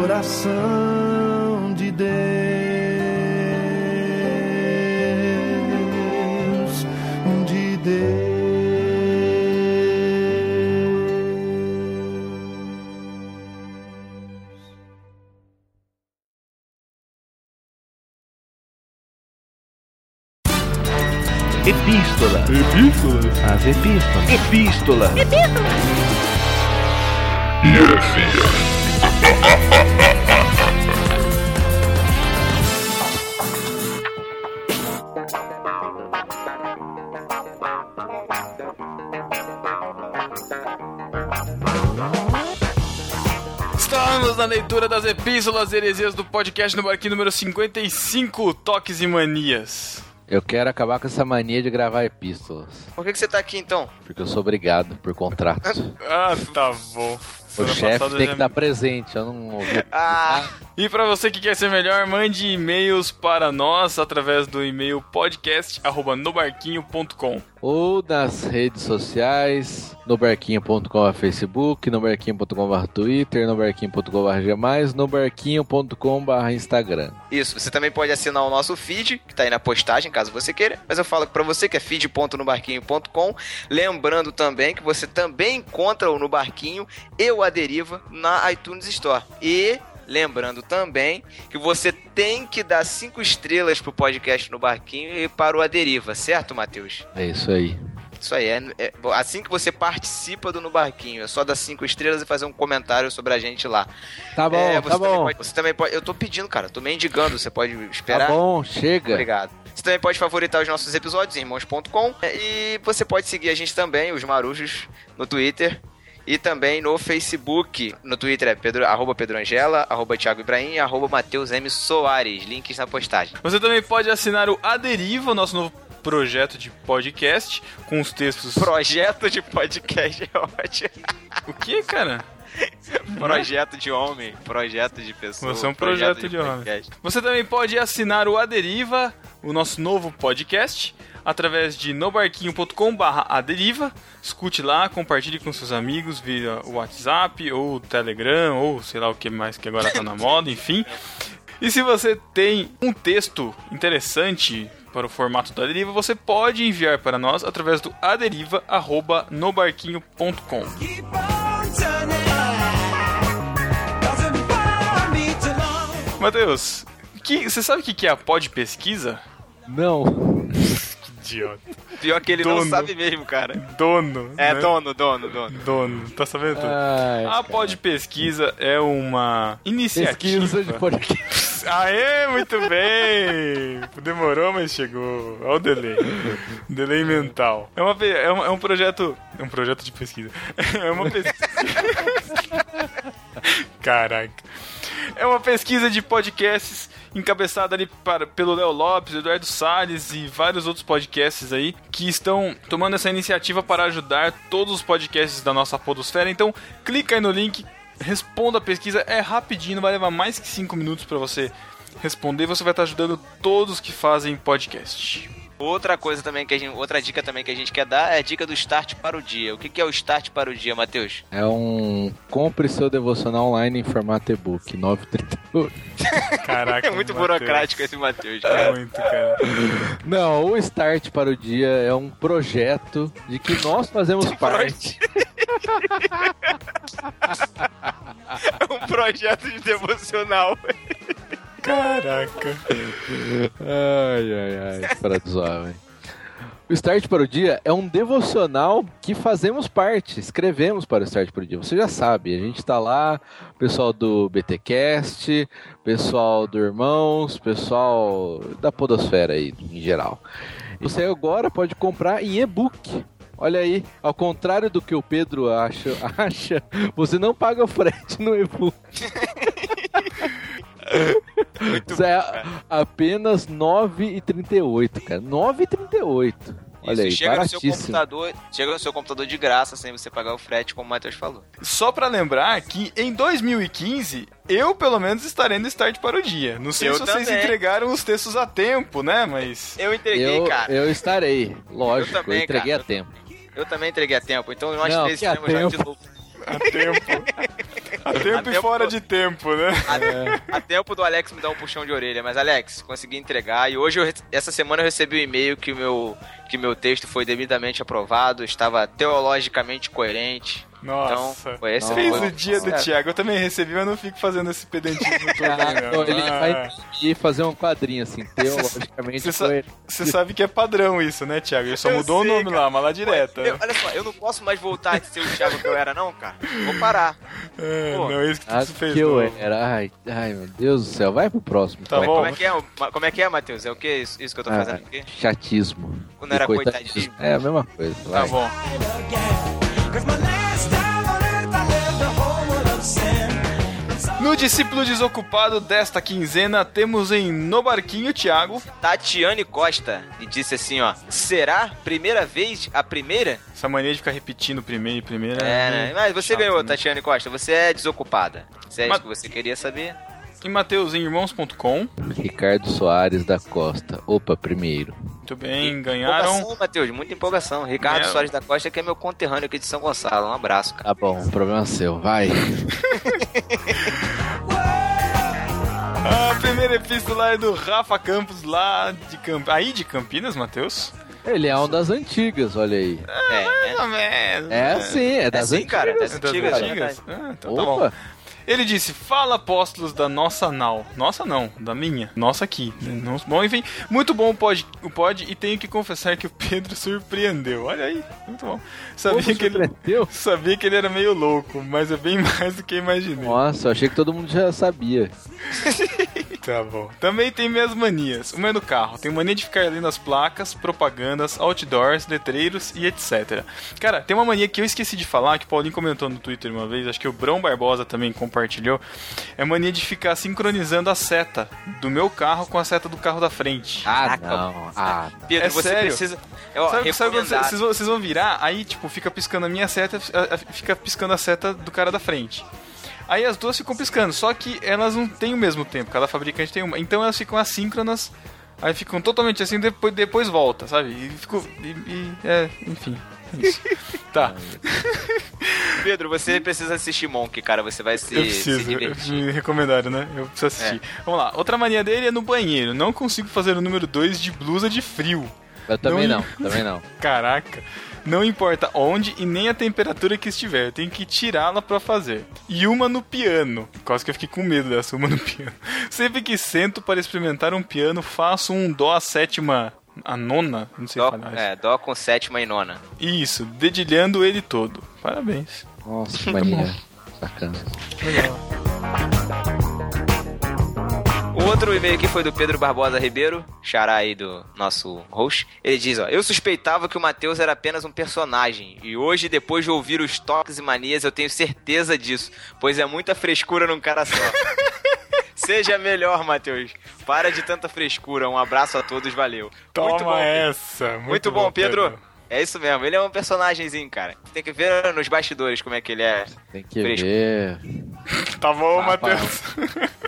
coração de Deus, de Deus. Epístola. Epístolas? As epístolas. Epístola. Epístola. Epístola. Leitura das epístolas heresias do podcast no barquinho número 55, Toques e Manias. Eu quero acabar com essa mania de gravar epístolas. Por que, que você tá aqui então? Porque eu sou obrigado por contrato. Ah, tá bom. O Semana chefe passada tem já- que estar presente. Eu não ouvi. Ah, E para você que quer ser melhor, mande e-mails para nós através do e-mail podcast@nobarquinho.com. Ou nas redes sociais, no barquinho.com Facebook, no barquinho.com Twitter, no barquinho.com Gmais, no barquinho.com Instagram. isso. Você também pode assinar o nosso feed, que tá aí na postagem, caso você queira. Mas eu falo pra você que é feed.nobarquinho.com. Lembrando também que você também encontra o No Barquinho e o A Deriva na iTunes Store. E lembrando também que você tem que dar cinco estrelas pro podcast No Barquinho e para o A Deriva, certo, Matheus? É isso aí. Isso aí, é, é- assim que você participa do No Barquinho, é só dar cinco estrelas e fazer um comentário sobre a gente lá. Tá bom, É, você tá também bom. pode- você também pode. Eu tô pedindo, cara, tô mendigando, você pode esperar. Tá bom, chega. Obrigado. Você também pode favoritar os nossos episódios em irmãos.com e você pode seguir a gente também, os Marujos, no Twitter e também no Facebook. No Twitter é Pedro, arroba Pedro Angela, arroba Thiago Ibrahim e arroba Matheus M. Soares. Links na postagem. Você também pode assinar o Aderiva, nosso novo projeto de podcast, com os textos. Projeto de podcast é ótimo. O que, cara? Projeto de homem, projeto de pessoa. Você é um projeto de homem. podcast. Você também pode assinar o Aderiva, o nosso novo podcast, através de nobarquinho.com barra aderiva. Escute lá, compartilhe com seus amigos via o WhatsApp ou Telegram ou sei lá o que mais que agora tá na moda, enfim. E se você tem um texto interessante para o formato da Deriva, você pode enviar para nós através do aderiva@nobarquinho.com. Matheus, que, você sabe o que que é a pod pesquisa? Não. Idiota. Pior que ele Dono. não sabe mesmo, cara. Dono. É, né? dono, dono, dono. Dono, tá sabendo tudo? Ai, A. Pod Pesquisa é uma iniciativa. Pesquisa de podcast. Aê, muito bem! Demorou, mas chegou. Olha o delay. delay mental. É, uma, é, um, é um projeto. É um projeto de pesquisa. É uma pesquisa. Caraca. É uma pesquisa de podcasts encabeçada ali para- pelo Léo Lopes, Eduardo Salles e vários outros podcasts aí que estão tomando essa iniciativa para ajudar todos os podcasts da nossa podosfera. Então, clica aí no link, responda a pesquisa, é rapidinho, não vai levar mais que 5 minutos para você responder. Você vai estar ajudando todos que fazem podcast. Outra coisa também que a gente, outra dica também que a gente quer dar é a dica do start para o dia. O que, que é o start para o dia, Matheus? É um. Compre seu devocional online em formato e-book. 9,38. Caraca, É muito Matheus. burocrático esse Matheus. É muito, cara. Não, o Start para o Dia é um projeto de que nós fazemos parte. É um projeto de devocional. Caraca. Ai, ai, ai. Para de zoar, velho. O Start para o Dia é um devocional que fazemos parte, escrevemos para o Start para o Dia. Você já sabe, a gente está lá, pessoal do BTcast, pessoal do Irmãos, pessoal da Podosfera aí, em geral. Você agora pode comprar em e-book. Olha aí, ao contrário do que o Pedro acha, acha você não paga o frete no e-book. Isso é a- apenas 9,38, cara. 9,38. Olha aí, Isso, chega no seu computador, chega no seu computador de graça sem você pagar o frete, como o Matheus falou. Só pra lembrar que em 2015, eu pelo menos estarei no Start para o dia. Não sei Eu se vocês também. entregaram os textos a tempo, né? Mas. Eu entreguei, Eu, cara. eu estarei, lógico, eu, também, entreguei cara. a tempo. Eu também entreguei a tempo, então nós Não, três estaremos já de tempo. novo. A tempo. A tempo e tempo- fora de tempo, né? A, a tempo do Alex me dar um puxão de orelha, mas Alex, consegui entregar e hoje, eu essa semana eu recebi um e-mail que o meu, que meu texto foi devidamente aprovado, estava teologicamente coerente. Nossa. Então, foi esse Fez foi o dia do. Thiago. Eu também recebi, mas não fico fazendo esse pedantismo todo. Caraca, não. ele Ah, vai ir fazer um quadrinho assim. Você sa- coerente. Você sabe que é padrão isso, né, Thiago? Ele só Eu mudou sei, o nome cara. lá, mas lá direta. Eu- olha só, eu não posso mais voltar a ser o Thiago que eu era, não, cara. Vou parar. É, Pô. não é isso que Ah, tu fez. que eu era. Ai, ai, meu Deus do céu. Vai pro próximo. Tá bom. Como é que é, como é, que é Matheus? É o que isso, isso que eu tô Ah, fazendo aqui? Chatismo. Ou não era E coitadismo? É a mesma coisa. Tá Vai. bom. Cause my last No discípulo desocupado desta quinzena, temos em No Barquinho, Thiago. Tatiane Costa e disse assim, ó: "Será primeira vez a primeira?" Essa mania de ficar repetindo primeiro e primeira. É, né? Mas você chato, ganhou, né? Tatiane Costa. Você é desocupada. Se é Mas- isso que você queria saber. Em Mateus, em irmãos.com. Ricardo Soares da Costa. Opa, primeiro. Muito bem, ganharam. Empolgação, Matheus, muita empolgação. Ricardo. Soares da Costa, que é meu conterrâneo aqui de São Gonçalo. Um abraço, cara. Tá bom, problema seu. Vai. A primeira epístola é do Rafa Campos, lá de Camp... Aí de Campinas, Matheus? Ele é um das antigas, olha aí. É, é. menos. É sim, é É das sim, cara. antigas. Das Das antigas, é antigas? verdade. Ah, então tá bom. Ele disse: Fala, apóstolos da nossa nau. Nossa, não, da minha. Nossa aqui. Não- Bom, enfim, muito bom o pod, o pod e tenho que confessar que o Pedro surpreendeu. Olha aí, muito bom. Sabia que ele. Sabia que ele era meio louco, mas é bem mais do que imaginei. Nossa, achei que todo mundo já sabia. Tá bom. Também tem minhas manias. Uma é no carro. Tenho mania de ficar lendo as placas, propagandas, outdoors, letreiros e etc. Cara, tem uma mania que eu esqueci de falar, que o Paulinho comentou no Twitter uma vez, acho que o Brão Barbosa também compartilhou. É a mania de ficar sincronizando a seta do meu carro com a seta do carro da frente. Ah, Caraca. não. Ah, Pedro, É você sério? precisa. Ó, Sabe, sabe vocês vão, vocês vão virar, aí, tipo, fica piscando a minha seta, fica piscando a seta do cara da frente. Aí as duas ficam piscando, só que elas não têm o mesmo tempo, cada fabricante tem uma. Então elas ficam assíncronas, aí ficam totalmente assim, depois, depois volta, sabe? E ficou. E, e- é, enfim. É Isso. tá, Pedro, você precisa assistir Monk, cara. Você vai se, eu se preciso. divertir. Me recomendaram, né? Eu preciso assistir. Vamos lá, outra mania dele é no banheiro. Não consigo fazer o número 2 de blusa de frio. eu também Não- não, também não. Caraca. Não importa onde e nem a temperatura que estiver, eu tenho que tirá-la pra fazer. E uma no piano. Quase que eu fiquei com medo dessa, uma no piano. Sempre que sento para experimentar um piano, faço um dó a sétima. A nona? Não sei Dó, falar. é, dó com sétima e nona. Isso, dedilhando ele todo. Parabéns. Nossa, que mania. Sacana. O outro e-mail aqui foi do Pedro Barbosa Ribeiro, xará aí do nosso host. Ele diz, ó, eu suspeitava que o Matheus era apenas um personagem, e hoje, depois de ouvir os toques e manias, eu tenho certeza disso, pois é muita frescura num cara só. Seja melhor, Matheus. Para de tanta frescura. Um abraço a todos, valeu. Toma Muito bom, essa. Muito, Muito bom, Pedro. É isso mesmo, ele é um personagemzinho, cara. Tem que ver nos bastidores como é que ele é. Tem que Fresco. ver. Tá bom, Matheus.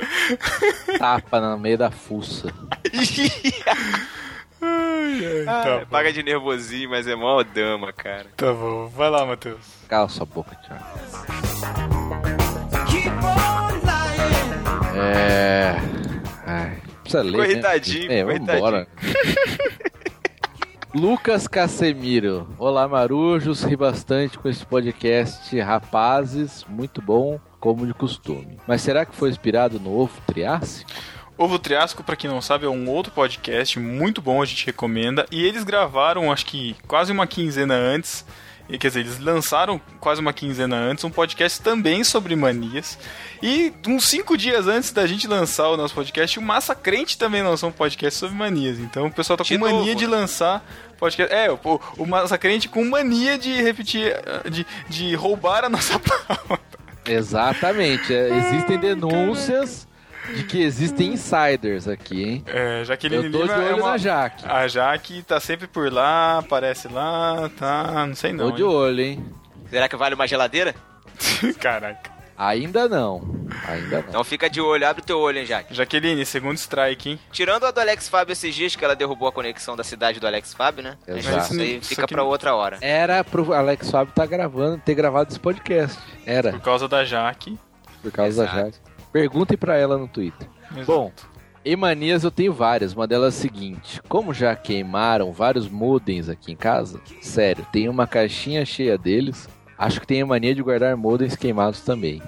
Tapa no meio da fuça. Ai, ai, Ah, tá, bom. paga de nervosinho, mas é mó dama, cara. tá bom. Vai lá, Matheus. Cala sua boca, Thiago. É. Ai, precisa ler. né? Coitadinho, É, vambora. Lucas Casemiro. Olá, marujos. Ri bastante com esse podcast, rapazes. Muito bom, como de costume. Mas será que foi inspirado no ovo Triássico? Ovo Triássico, pra quem não sabe, é um outro podcast muito bom, a gente recomenda. E eles gravaram, acho que quase uma quinzena antes. Quer dizer, eles lançaram quase uma quinzena antes um podcast também sobre manias. E uns cinco dias antes da gente lançar o nosso podcast, o Massa Crente também lançou um podcast sobre manias. Então o pessoal tá com De mania novo, de né? lançar podcast. É, o, o Massa Crente com mania de repetir, eh, de, de roubar a nossa pauta. Exatamente. é, existem denúncias de que existem insiders aqui, hein? É, Jaqueline Eu tô de Lima é olho uma... na Jaque. A Jaque tá sempre por lá, aparece lá, tá. Não sei não. Tô de olho, hein? Será que vale uma geladeira? hein? Caraca. Ainda não. Ainda não. Então fica de olho, abre teu olho, hein, Jaque. Jaqueline, segundo strike, hein? Tirando a do Alex Fábio esses dias, que ela derrubou a conexão da cidade do Alex Fábio, né? Mas Exato. Isso aí fica aqui pra não- outra hora. Era pro Alex Fábio tá gravando, ter gravado esse podcast. Era, Por causa da Jaque. por causa Exato. da Jaque. Perguntem pra ela no Twitter. Bom, em manias eu tenho várias. Uma delas é a seguinte: como já queimaram vários modems aqui em casa, sério, tem uma caixinha cheia deles. Acho que tenho mania de guardar modems queimados também.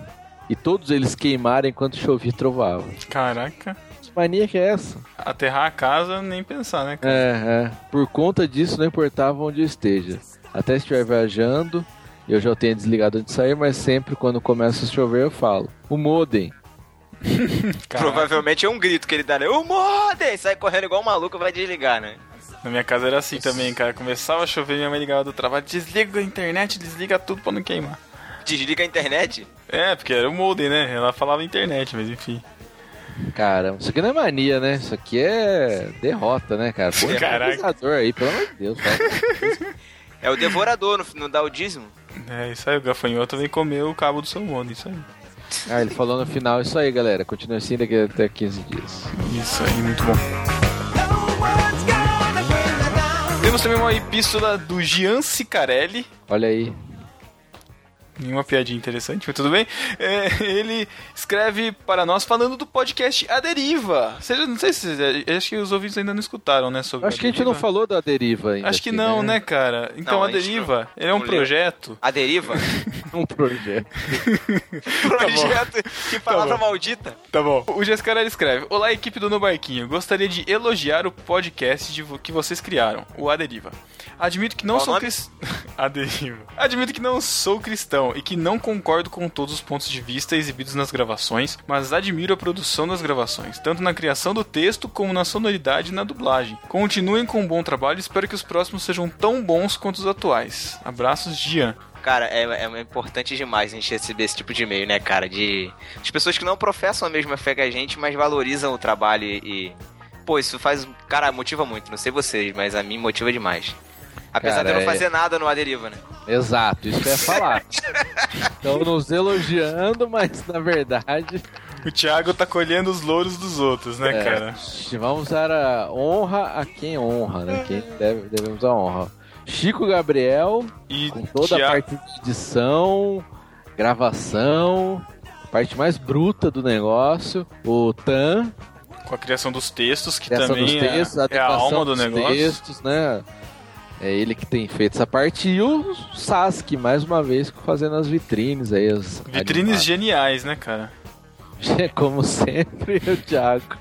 E todos eles queimaram enquanto chovia e trovava. Caraca. Que mania que é essa? Aterrar a casa, nem pensar, né? cara? É, é. Por conta disso, não importava onde eu esteja. Até se estiver viajando, eu já tenho desligado de sair, mas sempre quando começa a chover eu falo. O modem. Provavelmente é um grito que ele dá, né? O modem! Sai correndo igual um maluco vai desligar, né? Na minha casa era assim também, cara. Começava a chover, minha mãe ligava do trabalho, desliga a internet, desliga tudo pra não queimar. Desliga a internet. É, porque era o modem, né? Ela falava internet, mas enfim. Caramba, isso aqui não é mania, né? Isso aqui é derrota, né, cara? Pô, Caraca. Caraca. aí, pelo amor de Deus, cara. É o devorador, não, não dá o dízimo. É, isso aí, o gafanhoto vem comer o cabo do seu modem, isso aí. Ah, ele falou no final, isso aí, galera. Continua assim daqui até 15 dias. Isso aí, muito bom. Temos também uma epístola do Gian Cicarelli. Olha aí. Nenhuma piadinha interessante, mas tudo bem. É, ele escreve para nós falando do podcast A Deriva. Seja, não sei se. Acho que os ouvintes ainda não escutaram, né? Sobre Acho que a gente não falou da deriva ainda. Acho que aqui, não, né, cara? Então Não, a a Deriva, não- ele é um projeto. A deriva? Um projeto. Projeto. que palavra bom. maldita. Tá bom. O Jescarelli escreve: Olá, equipe do No Barquinho. Gostaria de elogiar o podcast de vo- que vocês criaram, o A Deriva. Admito que não Qual sou cristão. A Deriva. Admito que não sou cristão e que não concordo com todos os pontos de vista exibidos nas gravações, mas admiro a produção das gravações, tanto na criação do texto como na sonoridade e na dublagem. Continuem com um bom trabalho e espero que os próximos sejam tão bons quanto os atuais. Abraços, Gian. Cara, é, é importante demais a gente receber esse tipo de e-mail, né, cara? De, de pessoas que não professam a mesma fé que a gente, mas valorizam o trabalho e. e- Pô, isso faz. Cara, motiva muito. Não sei vocês, mas a mim motiva demais. Apesar Cara, de eu não é- fazer nada no Aderiva, né? Exato, isso que eu ia falar. Estão nos elogiando, mas na verdade. O Thiago tá colhendo os louros dos outros, né, é, cara? Vamos dar a honra a quem honra, né? Quem deve, devemos a honra. Chico Gabriel, E com toda a Thiago- parte de edição, gravação, parte mais bruta do negócio. O Tan, Com a criação dos textos, que criação também dos textos, é, é a alma do negócio. textos, né? É ele que tem feito essa parte. E o Sasuke, mais uma vez, fazendo as vitrines aí. As Vitrines animadas. geniais, né, cara? Como sempre, o Thiago.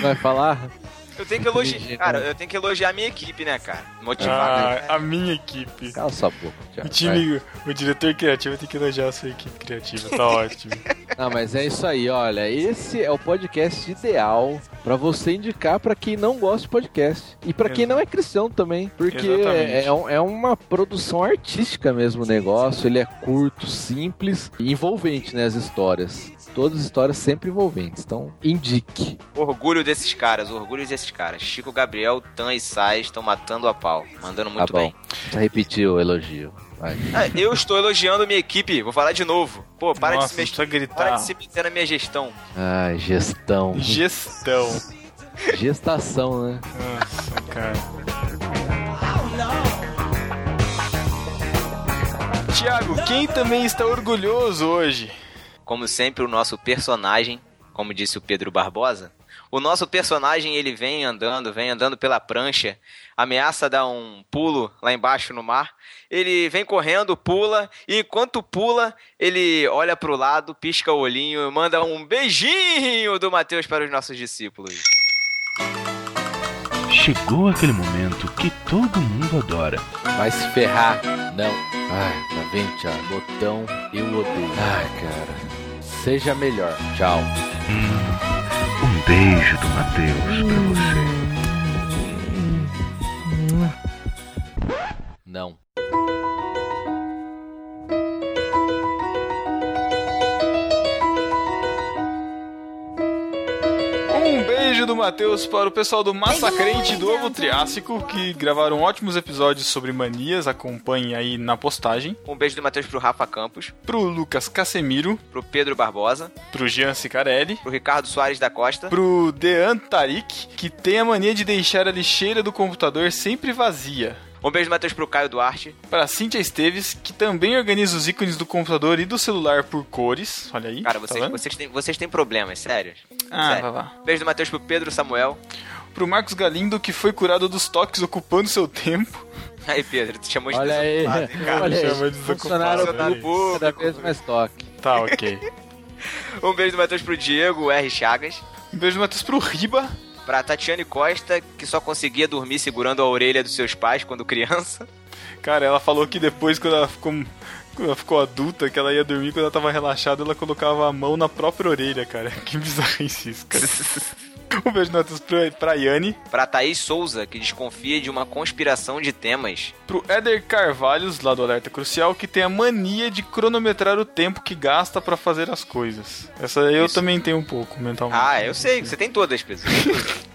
Vai falar? Eu tenho que elogiar. Cara, eu tenho que elogiar a minha equipe, né, cara? Motivado. né? Ah, a minha equipe. Cala sua boca, O Thiago. vai. time, o diretor criativo tem que elogiar a sua equipe criativa, tá ótimo. Não, mas é isso aí, olha. Esse é o podcast ideal pra você indicar pra quem não gosta de podcast. E pra quem não é cristão também. Porque é, é é uma produção artística mesmo o negócio. Ele é curto, simples e envolvente, né? As histórias. Todas as histórias sempre envolventes. Então, indique. Orgulho desses caras, orgulho desses caras. Chico Gabriel, Tan e Sai estão matando a pau. Mandando muito tá bom. bem. Precisa repetir o elogio. Vai. Ah, eu estou elogiando minha equipe. Vou falar de novo. Pô, para Nossa, de se mexer. precisa Para gritar. de se meter na minha gestão. Ai, gestão. Gestão. Gestação, né? Nossa, cara. Tiago, quem também está orgulhoso hoje? Como sempre, o nosso personagem, como disse o Pedro Barbosa, o nosso personagem ele vem andando, vem andando pela prancha, ameaça dar um pulo lá embaixo no mar. Ele vem correndo, pula, e enquanto pula, ele olha pro lado, pisca o olhinho e manda um beijinho do Mateus para os nossos discípulos. Chegou aquele momento que todo mundo adora. Vai se ferrar. Não. Ai, tá vendo, Thiago? Botão, eu odeio. Ai, cara. Seja melhor. Tchau. Um beijo do Matheus pra você. Não. Beijo do Matheus para o pessoal do Massacrente do Ovo Triássico, que gravaram ótimos episódios sobre manias, acompanhem aí na postagem. Um beijo do Mateus pro Rafa Campos, Pro Lucas Casemiro, pro Pedro Barbosa, pro Jean Cicarelli, pro Ricardo Soares da Costa, pro Dean Tarik, que tem a mania de deixar a lixeira do computador sempre vazia. um beijo do Mateus pro Caio Duarte, Para Cíntia Esteves, que também organiza os ícones do computador e do celular por cores. Olha aí. Cara, tá vocês, vendo? vocês, têm, vocês têm problemas, sérios. Ah, Sério. vai lá. Beijo do Matheus pro Pedro Samuel. Pro Marcos Galindo, que foi curado dos toques ocupando seu tempo. Aí, Pedro, tu chamou de Olha aí. desocupado, cara. Olha chama aí. de Funcionário desocupado. público, cada vez mais toque. Tá, ok. Um beijo do Matheus pro Diego R. Chagas. Um beijo, Matheus, pro Riba. Pra Tatiane Costa, que só conseguia dormir segurando a orelha dos seus pais quando criança. Cara, ela falou que depois, quando ela ficou, quando ela ficou adulta, que ela ia dormir, quando ela tava relaxada, ela colocava a mão na própria orelha, cara. Que bizarrice isso, cara. Um beijo Matheus pra, pra Yane. Pra Thaís Souza, que desconfia de uma conspiração de temas. Pro Éder Carvalhos, lá do Alerta Crucial, que tem a mania de cronometrar o tempo que gasta pra fazer as coisas. Essa eu Isso. também tenho um pouco, mentalmente. Ah, eu sei, você tem todas, Pedro.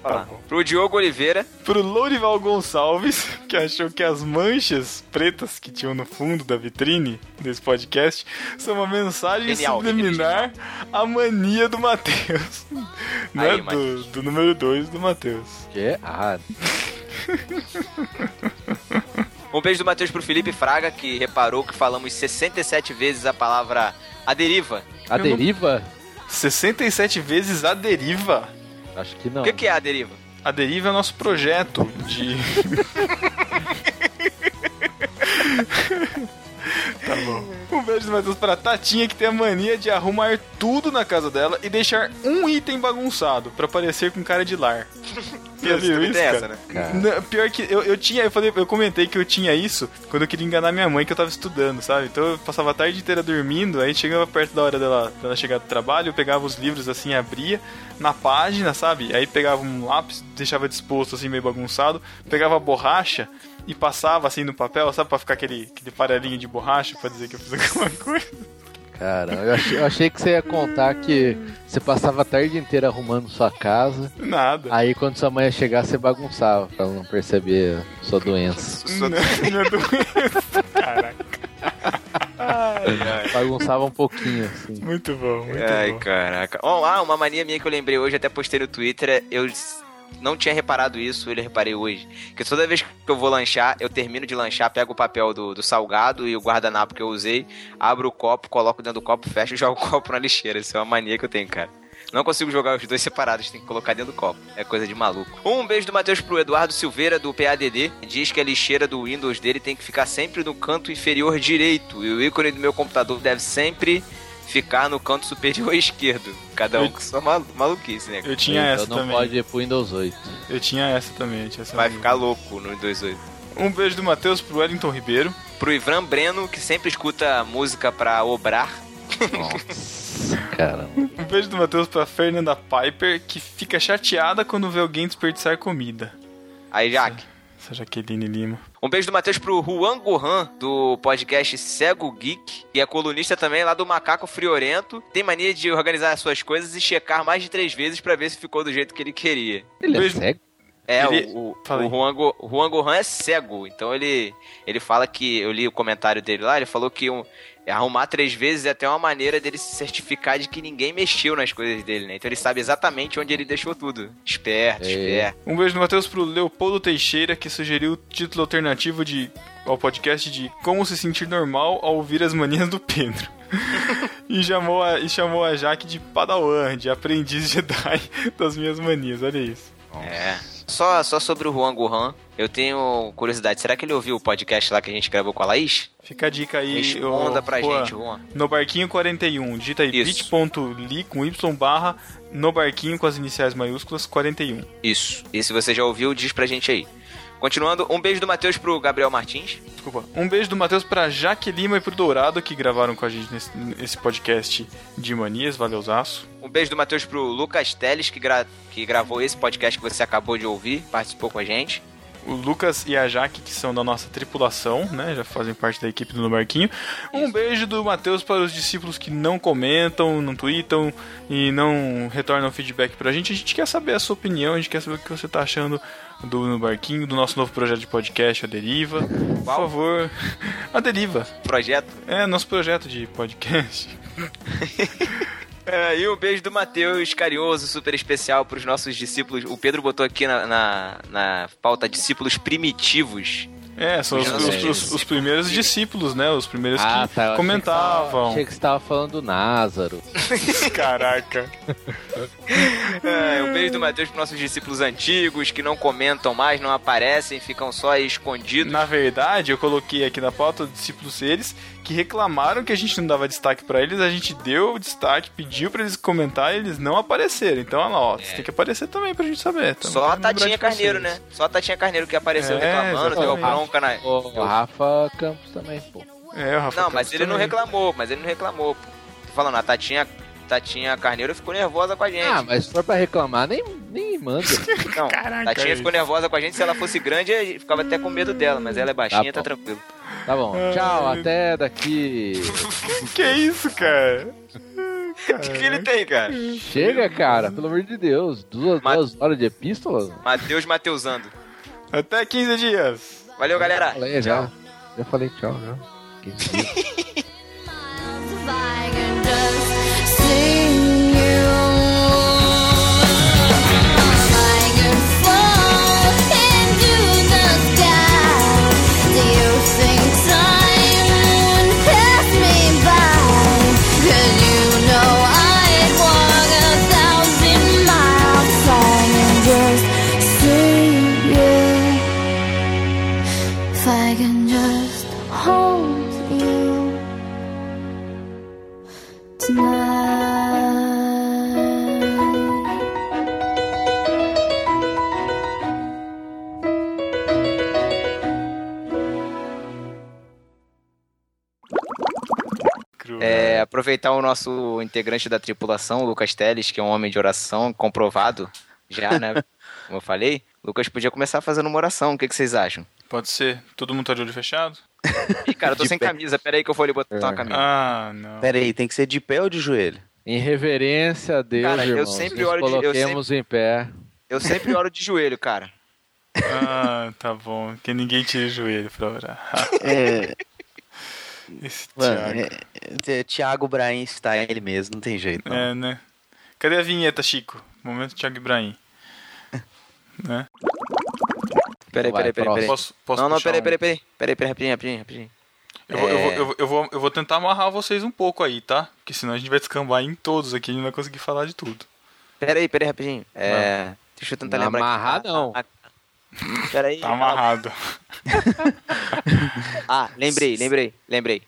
Fala. Pro Diogo Oliveira, Pro Lourival Gonçalves, que achou que as manchas pretas que tinham no fundo da vitrine desse podcast são uma mensagem Genial, subliminar à mania do Matheus. né? Aí, do, do número 2 do Matheus. Que é errado. um beijo do Matheus pro Felipe Fraga, que reparou que falamos 67 vezes a palavra a deriva. A não- deriva? 67 vezes a deriva. Acho que não. O que, que é a deriva? A deriva é nosso projeto de. tá bom. Um beijo do Matheus pra Tatinha, que tem a mania de arrumar tudo na casa dela e deixar um item bagunçado pra parecer com cara de lar. Você viu isso, cara? essa, né? Não, pior que eu, eu tinha, eu falei, eu comentei que eu tinha isso quando eu queria enganar minha mãe que eu tava estudando, sabe? Então eu passava a tarde inteira dormindo, aí chegava perto da hora dela, dela chegar do trabalho, eu pegava os livros assim, abria na página, sabe? Aí pegava um lápis, deixava disposto assim meio bagunçado, pegava a borracha e passava assim no papel, sabe, Pra ficar aquele aquele farelinho de borracha pra dizer que eu fiz alguma coisa. Cara, eu achei, eu achei que você ia contar que você passava a tarde inteira arrumando sua casa. Nada. Aí quando sua mãe ia chegar, você bagunçava pra ela não perceber sua doença. Não é doença. Caraca, Bagunçava um pouquinho, assim. muito bom, muito Ai, bom. caraca. Ó, ah, uma mania minha que eu lembrei hoje, até postei no Twitter, é- eu não tinha reparado isso, eu reparei hoje. Que toda vez que eu vou lanchar, eu termino de lanchar, pego o papel do, do salgado e o guardanapo que eu usei, abro o copo, coloco dentro do copo, fecho e jogo o copo na lixeira. Isso é uma mania que eu tenho, cara. Não consigo jogar os dois separados, tem que colocar dentro do copo. É coisa de maluco. Um beijo do Matheus pro Eduardo Silveira, do PADD. Diz que a lixeira do Windows dele tem que ficar sempre no canto inferior direito. E o ícone do meu computador deve sempre ficar no canto superior esquerdo. Cada um Eu- com sua malu maluquice, né? Eu tinha então essa não também. pode ir pro Windows 8. Eu tinha essa também. tinha essa Vai ficar louco no 28. Um beijo do Matheus pro Wellington Ribeiro. Pro Ivan Breno, que sempre escuta música pra obrar. Nossa, caramba. Um beijo do Matheus pra Fernanda Piper, que fica chateada quando vê alguém desperdiçar comida. Aí, Jaque. Essa Jaqueline Lima. Um beijo do Matheus pro Juan Gohan, do podcast Cego Geek, que é colunista também lá do Macaco Friorento. Tem mania de organizar as suas coisas e checar mais de três vezes pra ver se ficou do jeito que ele queria. Ele é Beijo. cego? É, Ele- o, o, o Juan, Go, Juan Gohan é cego, então ele, ele fala que, eu li o comentário dele lá, ele falou que um, arrumar três vezes é até uma maneira dele se certificar de que ninguém mexeu nas coisas dele, né? Então ele sabe exatamente onde ele deixou tudo. Esperto, É. esperto. Um beijo do Matheus pro Leopoldo Teixeira, que sugeriu o título alternativo de, ao podcast de Como se sentir normal ao ouvir as manias do Pedro. e, chamou a, e chamou a Jaque de Padawan, de aprendiz Jedi das minhas manias. Olha isso. É. Só, só sobre o Juan Gohan, eu tenho curiosidade. Será que ele ouviu o podcast lá que a gente gravou com a Laís? Fica a dica aí. Responda ô, pra Juan. gente, Juan. No barquinho 41, digita aí bit.ly com y barra no barquinho com as iniciais maiúsculas 41. Isso. E se você já ouviu, diz pra gente aí. Continuando, um beijo do Matheus pro Gabriel Martins. Desculpa. Um beijo do Matheus pra Jaque Lima e pro Dourado que gravaram com a gente nesse, nesse podcast de manias. Valeuzaço. Um beijo do Matheus pro Lucas Teles, que, gra- que gravou esse podcast que você acabou de ouvir, participou com a gente. O Lucas e a Jaque, que são da nossa tripulação, né? Já fazem parte da equipe do No Barquinho. Um beijo do Matheus para os discípulos que não comentam, não tweetam e não retornam feedback pra gente. A gente quer saber a sua opinião, a gente quer saber o que você tá achando do No Barquinho, do nosso novo projeto de podcast, A Deriva. Por favor, A Deriva. Projeto. É, nosso projeto de podcast. É, e um beijo do Matheus, carinhoso, super especial pros nossos discípulos. O Pedro botou aqui na, na, na pauta discípulos primitivos. É, são os, os- os- os primeiros discípulos, né? Os primeiros Ah, que tá. comentavam. Achei que você tava falando do Názaro. Caraca. É, um beijo do Matheus pros nossos discípulos antigos, que não comentam mais, não aparecem, ficam só aí escondidos. Na verdade, eu coloquei aqui na pauta os discípulos eles que reclamaram que a gente não dava destaque pra eles, a gente deu o destaque, pediu pra eles comentar e eles não apareceram. Então, olha lá, ó, você tem que aparecer também pra gente saber. Só a Tatinha Carneiro, né? Só a Tatinha Carneiro que apareceu É, reclamando, deu bronca na. O Rafa Campos também, pô. É, o Rafa Não, mas Campos ele não também. reclamou, mas ele não reclamou, pô. Tô falando, a Tatinha Tatinha Carneiro ficou nervosa com a gente. Ah, mas se for pra reclamar, nem, nem manda. Não, Caraca, Tatinha ficou nervosa com a gente. Se ela fosse grande, eu ficava até com medo dela. Mas ela é baixinha, tá, Tá tranquilo. Tá bom, tchau, até daqui. Que isso, cara? O que, que ele tem, cara? Chega, cara, pelo amor de Deus. Duas, duas horas de epístola? Mateus Mateusando. Até 15 dias. Valeu, galera. Falei já. Já falei tchau, já. Que dia. aproveitar o nosso integrante da tripulação, o Lucas Teles, que é um homem de oração comprovado já, né? Como eu falei. Lucas podia começar fazendo uma oração. O que, que vocês acham? Pode ser. Todo mundo tá de olho fechado? Ih, cara, eu tô De sem pé. camisa. Pera aí que eu vou ali botar uma camisa. Ah, não. Pera aí, tem que ser de pé ou de joelho? Em reverência a Deus, Cara, eu irmãos, sempre nos olho de- eu coloquemos em pé. Eu sempre oro de joelho, cara. Ah, tá bom. Que ninguém tire o joelho pra orar. É, Esse mano, Thiago. é, é, Thiago Brain está ele mesmo, não tem jeito. Não. É, né? Cadê a vinheta, Chico? Momento Thiago Ibrahim. Né? Peraí, peraí, peraí, peraí. Posso, posso Não, não, peraí, um? peraí, peraí. Peraí, peraí, rapidinho, rapidinho, rapidinho. Eu vou, eu, vou, É. eu, vou, eu, vou, eu vou tentar amarrar vocês um pouco aí, tá? Porque senão a gente vai descambar em todos aqui e não vai conseguir falar de tudo. Peraí, peraí, rapidinho. É. Deixa eu tentar Não lembrar amarrar, aqui. não. Peraí. Tá amarrado. Ah, lembrei, lembrei, lembrei.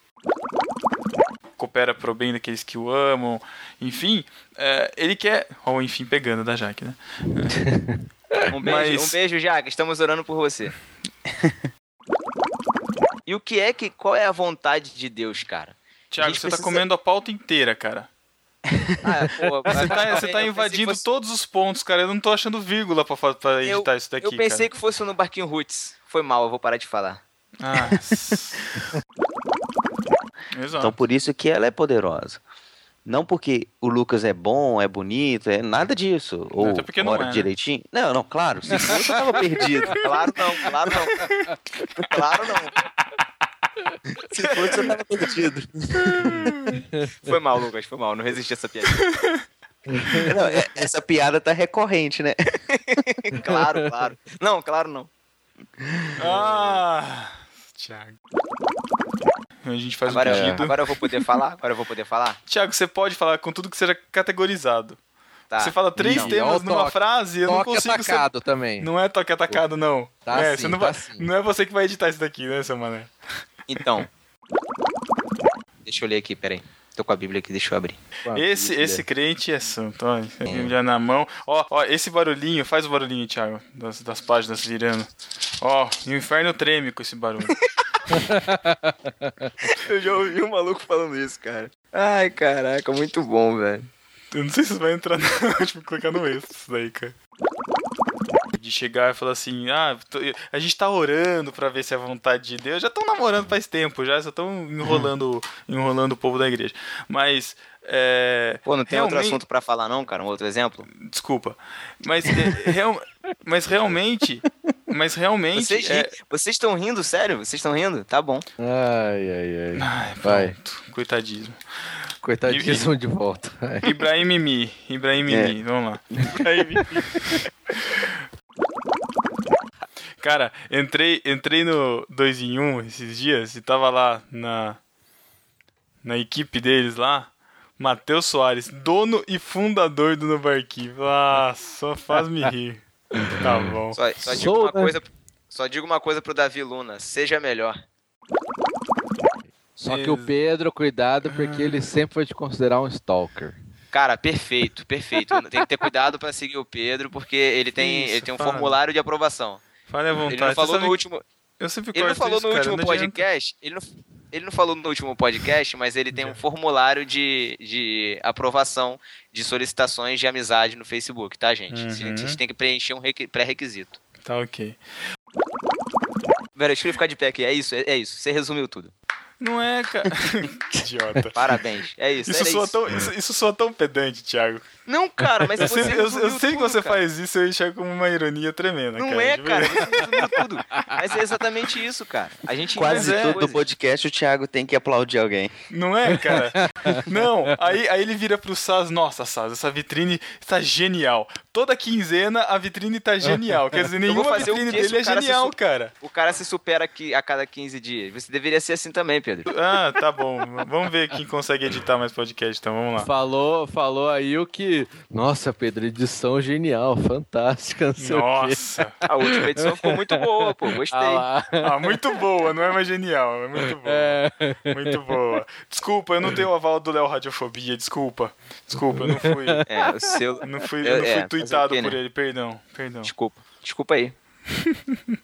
Coopera pro bem daqueles que o amam. Enfim, é, ele quer. Ó, o enfim pegando da Jaque, né? Um beijo, Mas- um beijo, Jaque. Estamos orando por você. e o que é que. Qual é a vontade de Deus, cara? Tiago, você tá precisa- comendo a pauta inteira, cara. Ah, pô, Você tá, eu você tá pensei que invadindo fosse- todos os pontos, cara. Eu não tô achando vírgula pra, pra Eu, editar isso daqui, eu pensei cara. que fosse no Barquinho Roots. Foi mal, eu vou parar de falar. Ah. Então por isso que ela é poderosa. Não porque o Lucas é bom, é bonito, é nada disso. Ou até porque não é, né? direitinho. Não, não, claro. Se fosse, eu tava perdido. Claro não, claro não. Claro não. Se fosse, eu tava perdido. Foi mal, Lucas, foi mal. Não resisti a essa piada. Não, é- essa piada tá recorrente, né? Claro, claro. Não, claro não. Ah, Thiago. A gente faz Agora, um eu- pedido. agora eu vou poder falar? Agora eu vou poder falar? Thiago, você pode falar com tudo que seja categorizado. Tá. Você fala três Não. temas numa toque. frase, eu não Toque consigo atacado também. Não é toque atacado, não. Tá é, sim, você não, tá vai... sim. não é você que vai editar isso daqui, né, seu mané? Então. Deixa eu ler aqui, peraí. Tô com a Bíblia aqui, deixa eu abrir. Esse, esse crente é santo, ó. Bíblia na mão. Ó, ó, esse barulhinho, faz o barulhinho, Thiago, das, das páginas virando. Ó, e o inferno treme com esse barulho. Eu já ouvi um maluco falando isso, cara. Ai, caraca, muito bom, velho. Eu não sei se você vai entrar no. tipo, clicar no extra isso daí, cara. De chegar e falar assim, ah, tô- a gente tá orando pra ver se é a vontade de Deus. Já estão namorando faz tempo, já só estão enrolando, enrolando o povo da igreja. Mas. É, Pô, não tem outro realmente- assunto pra falar não, cara? Um outro exemplo? Desculpa. Mas, é, real- mas realmente. Mas realmente. Vocês é... estão rindo, sério? Vocês estão rindo? Tá bom. Ai, ai, ai. Ai, Vai. pronto. Coitadismo. Coitadíssimo de volta. Ibrahim Mimi. Ibrahim Mimi. Vamos lá. Ibrahim Mimi. Cara, entrei, entrei no 2 em 1 esses dias e tava lá na, na equipe deles lá. Matheus Soares, dono e fundador do Novarquim. Ah, só faz me rir. Tá bom. Só, só digo Sou, uma né? coisa. Só digo uma coisa pro Davi Luna, seja melhor. Só que o Pedro, cuidado, porque ele sempre vai te considerar um stalker. Cara, perfeito, perfeito. Tem que ter cuidado pra seguir o Pedro, porque ele tem, Isso, ele tem um formulário de aprovação. Fale à vontade. Ele não falou no que último, Eu sempre ele não falou isso, no cara, último podcast, ele não, Ele não falou no último podcast, mas ele tem um formulário de, de aprovação de solicitações de amizade no Facebook, tá, gente? Uhum. Vocês têm que preencher um requi- pré-requisito. Tá ok. Vera, deixa eu ficar de pé aqui. É isso, é, é isso. Você resumiu tudo. Não é, cara. Idiota. Parabéns. É isso. Isso era soa, isso. tão, isso, isso soa tão pedante, Thiago. Não, cara, mas Eu, você sei, eu, eu resumiu sei que tudo, você cara. faz isso, eu enxergo como uma ironia tremenda. Não cara, é, cara. Você tudo. Mas é exatamente isso, cara. A gente Quase todo coisas. podcast o Thiago tem que aplaudir alguém. Não é, cara? Não. Aí, aí ele vira pro Saz, nossa, Saz, essa vitrine está genial. Toda quinzena a vitrine tá genial. Quer dizer, nenhuma vitrine dele é cara genial, su- cara. O cara se supera aqui a cada 15 dias. Você deveria ser assim também, Pedro. Ah, tá bom. Vamos ver quem consegue editar mais podcast, então vamos lá. Falou, falou aí o que. Nossa, Pedro, edição genial, fantástica, não sei o quê. Nossa. A última edição ficou muito boa, pô. Gostei. Ah. Ah, muito boa, não é mais genial, é muito boa. É. Muito boa. Desculpa, eu não tenho o aval do Léo Radiofobia, desculpa. Desculpa, eu não fui. É, o seu. Eu não fui, Eu- eu não é, fui fazer o tweetado quê, por né? ele, perdão, perdão. Desculpa. Desculpa aí.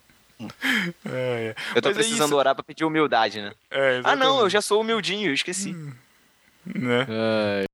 É, é. Eu tô Mas é precisando isso. orar pra pedir humildade, né? É, Ah, não, eu já sou humildinho, eu esqueci. Né? Ai.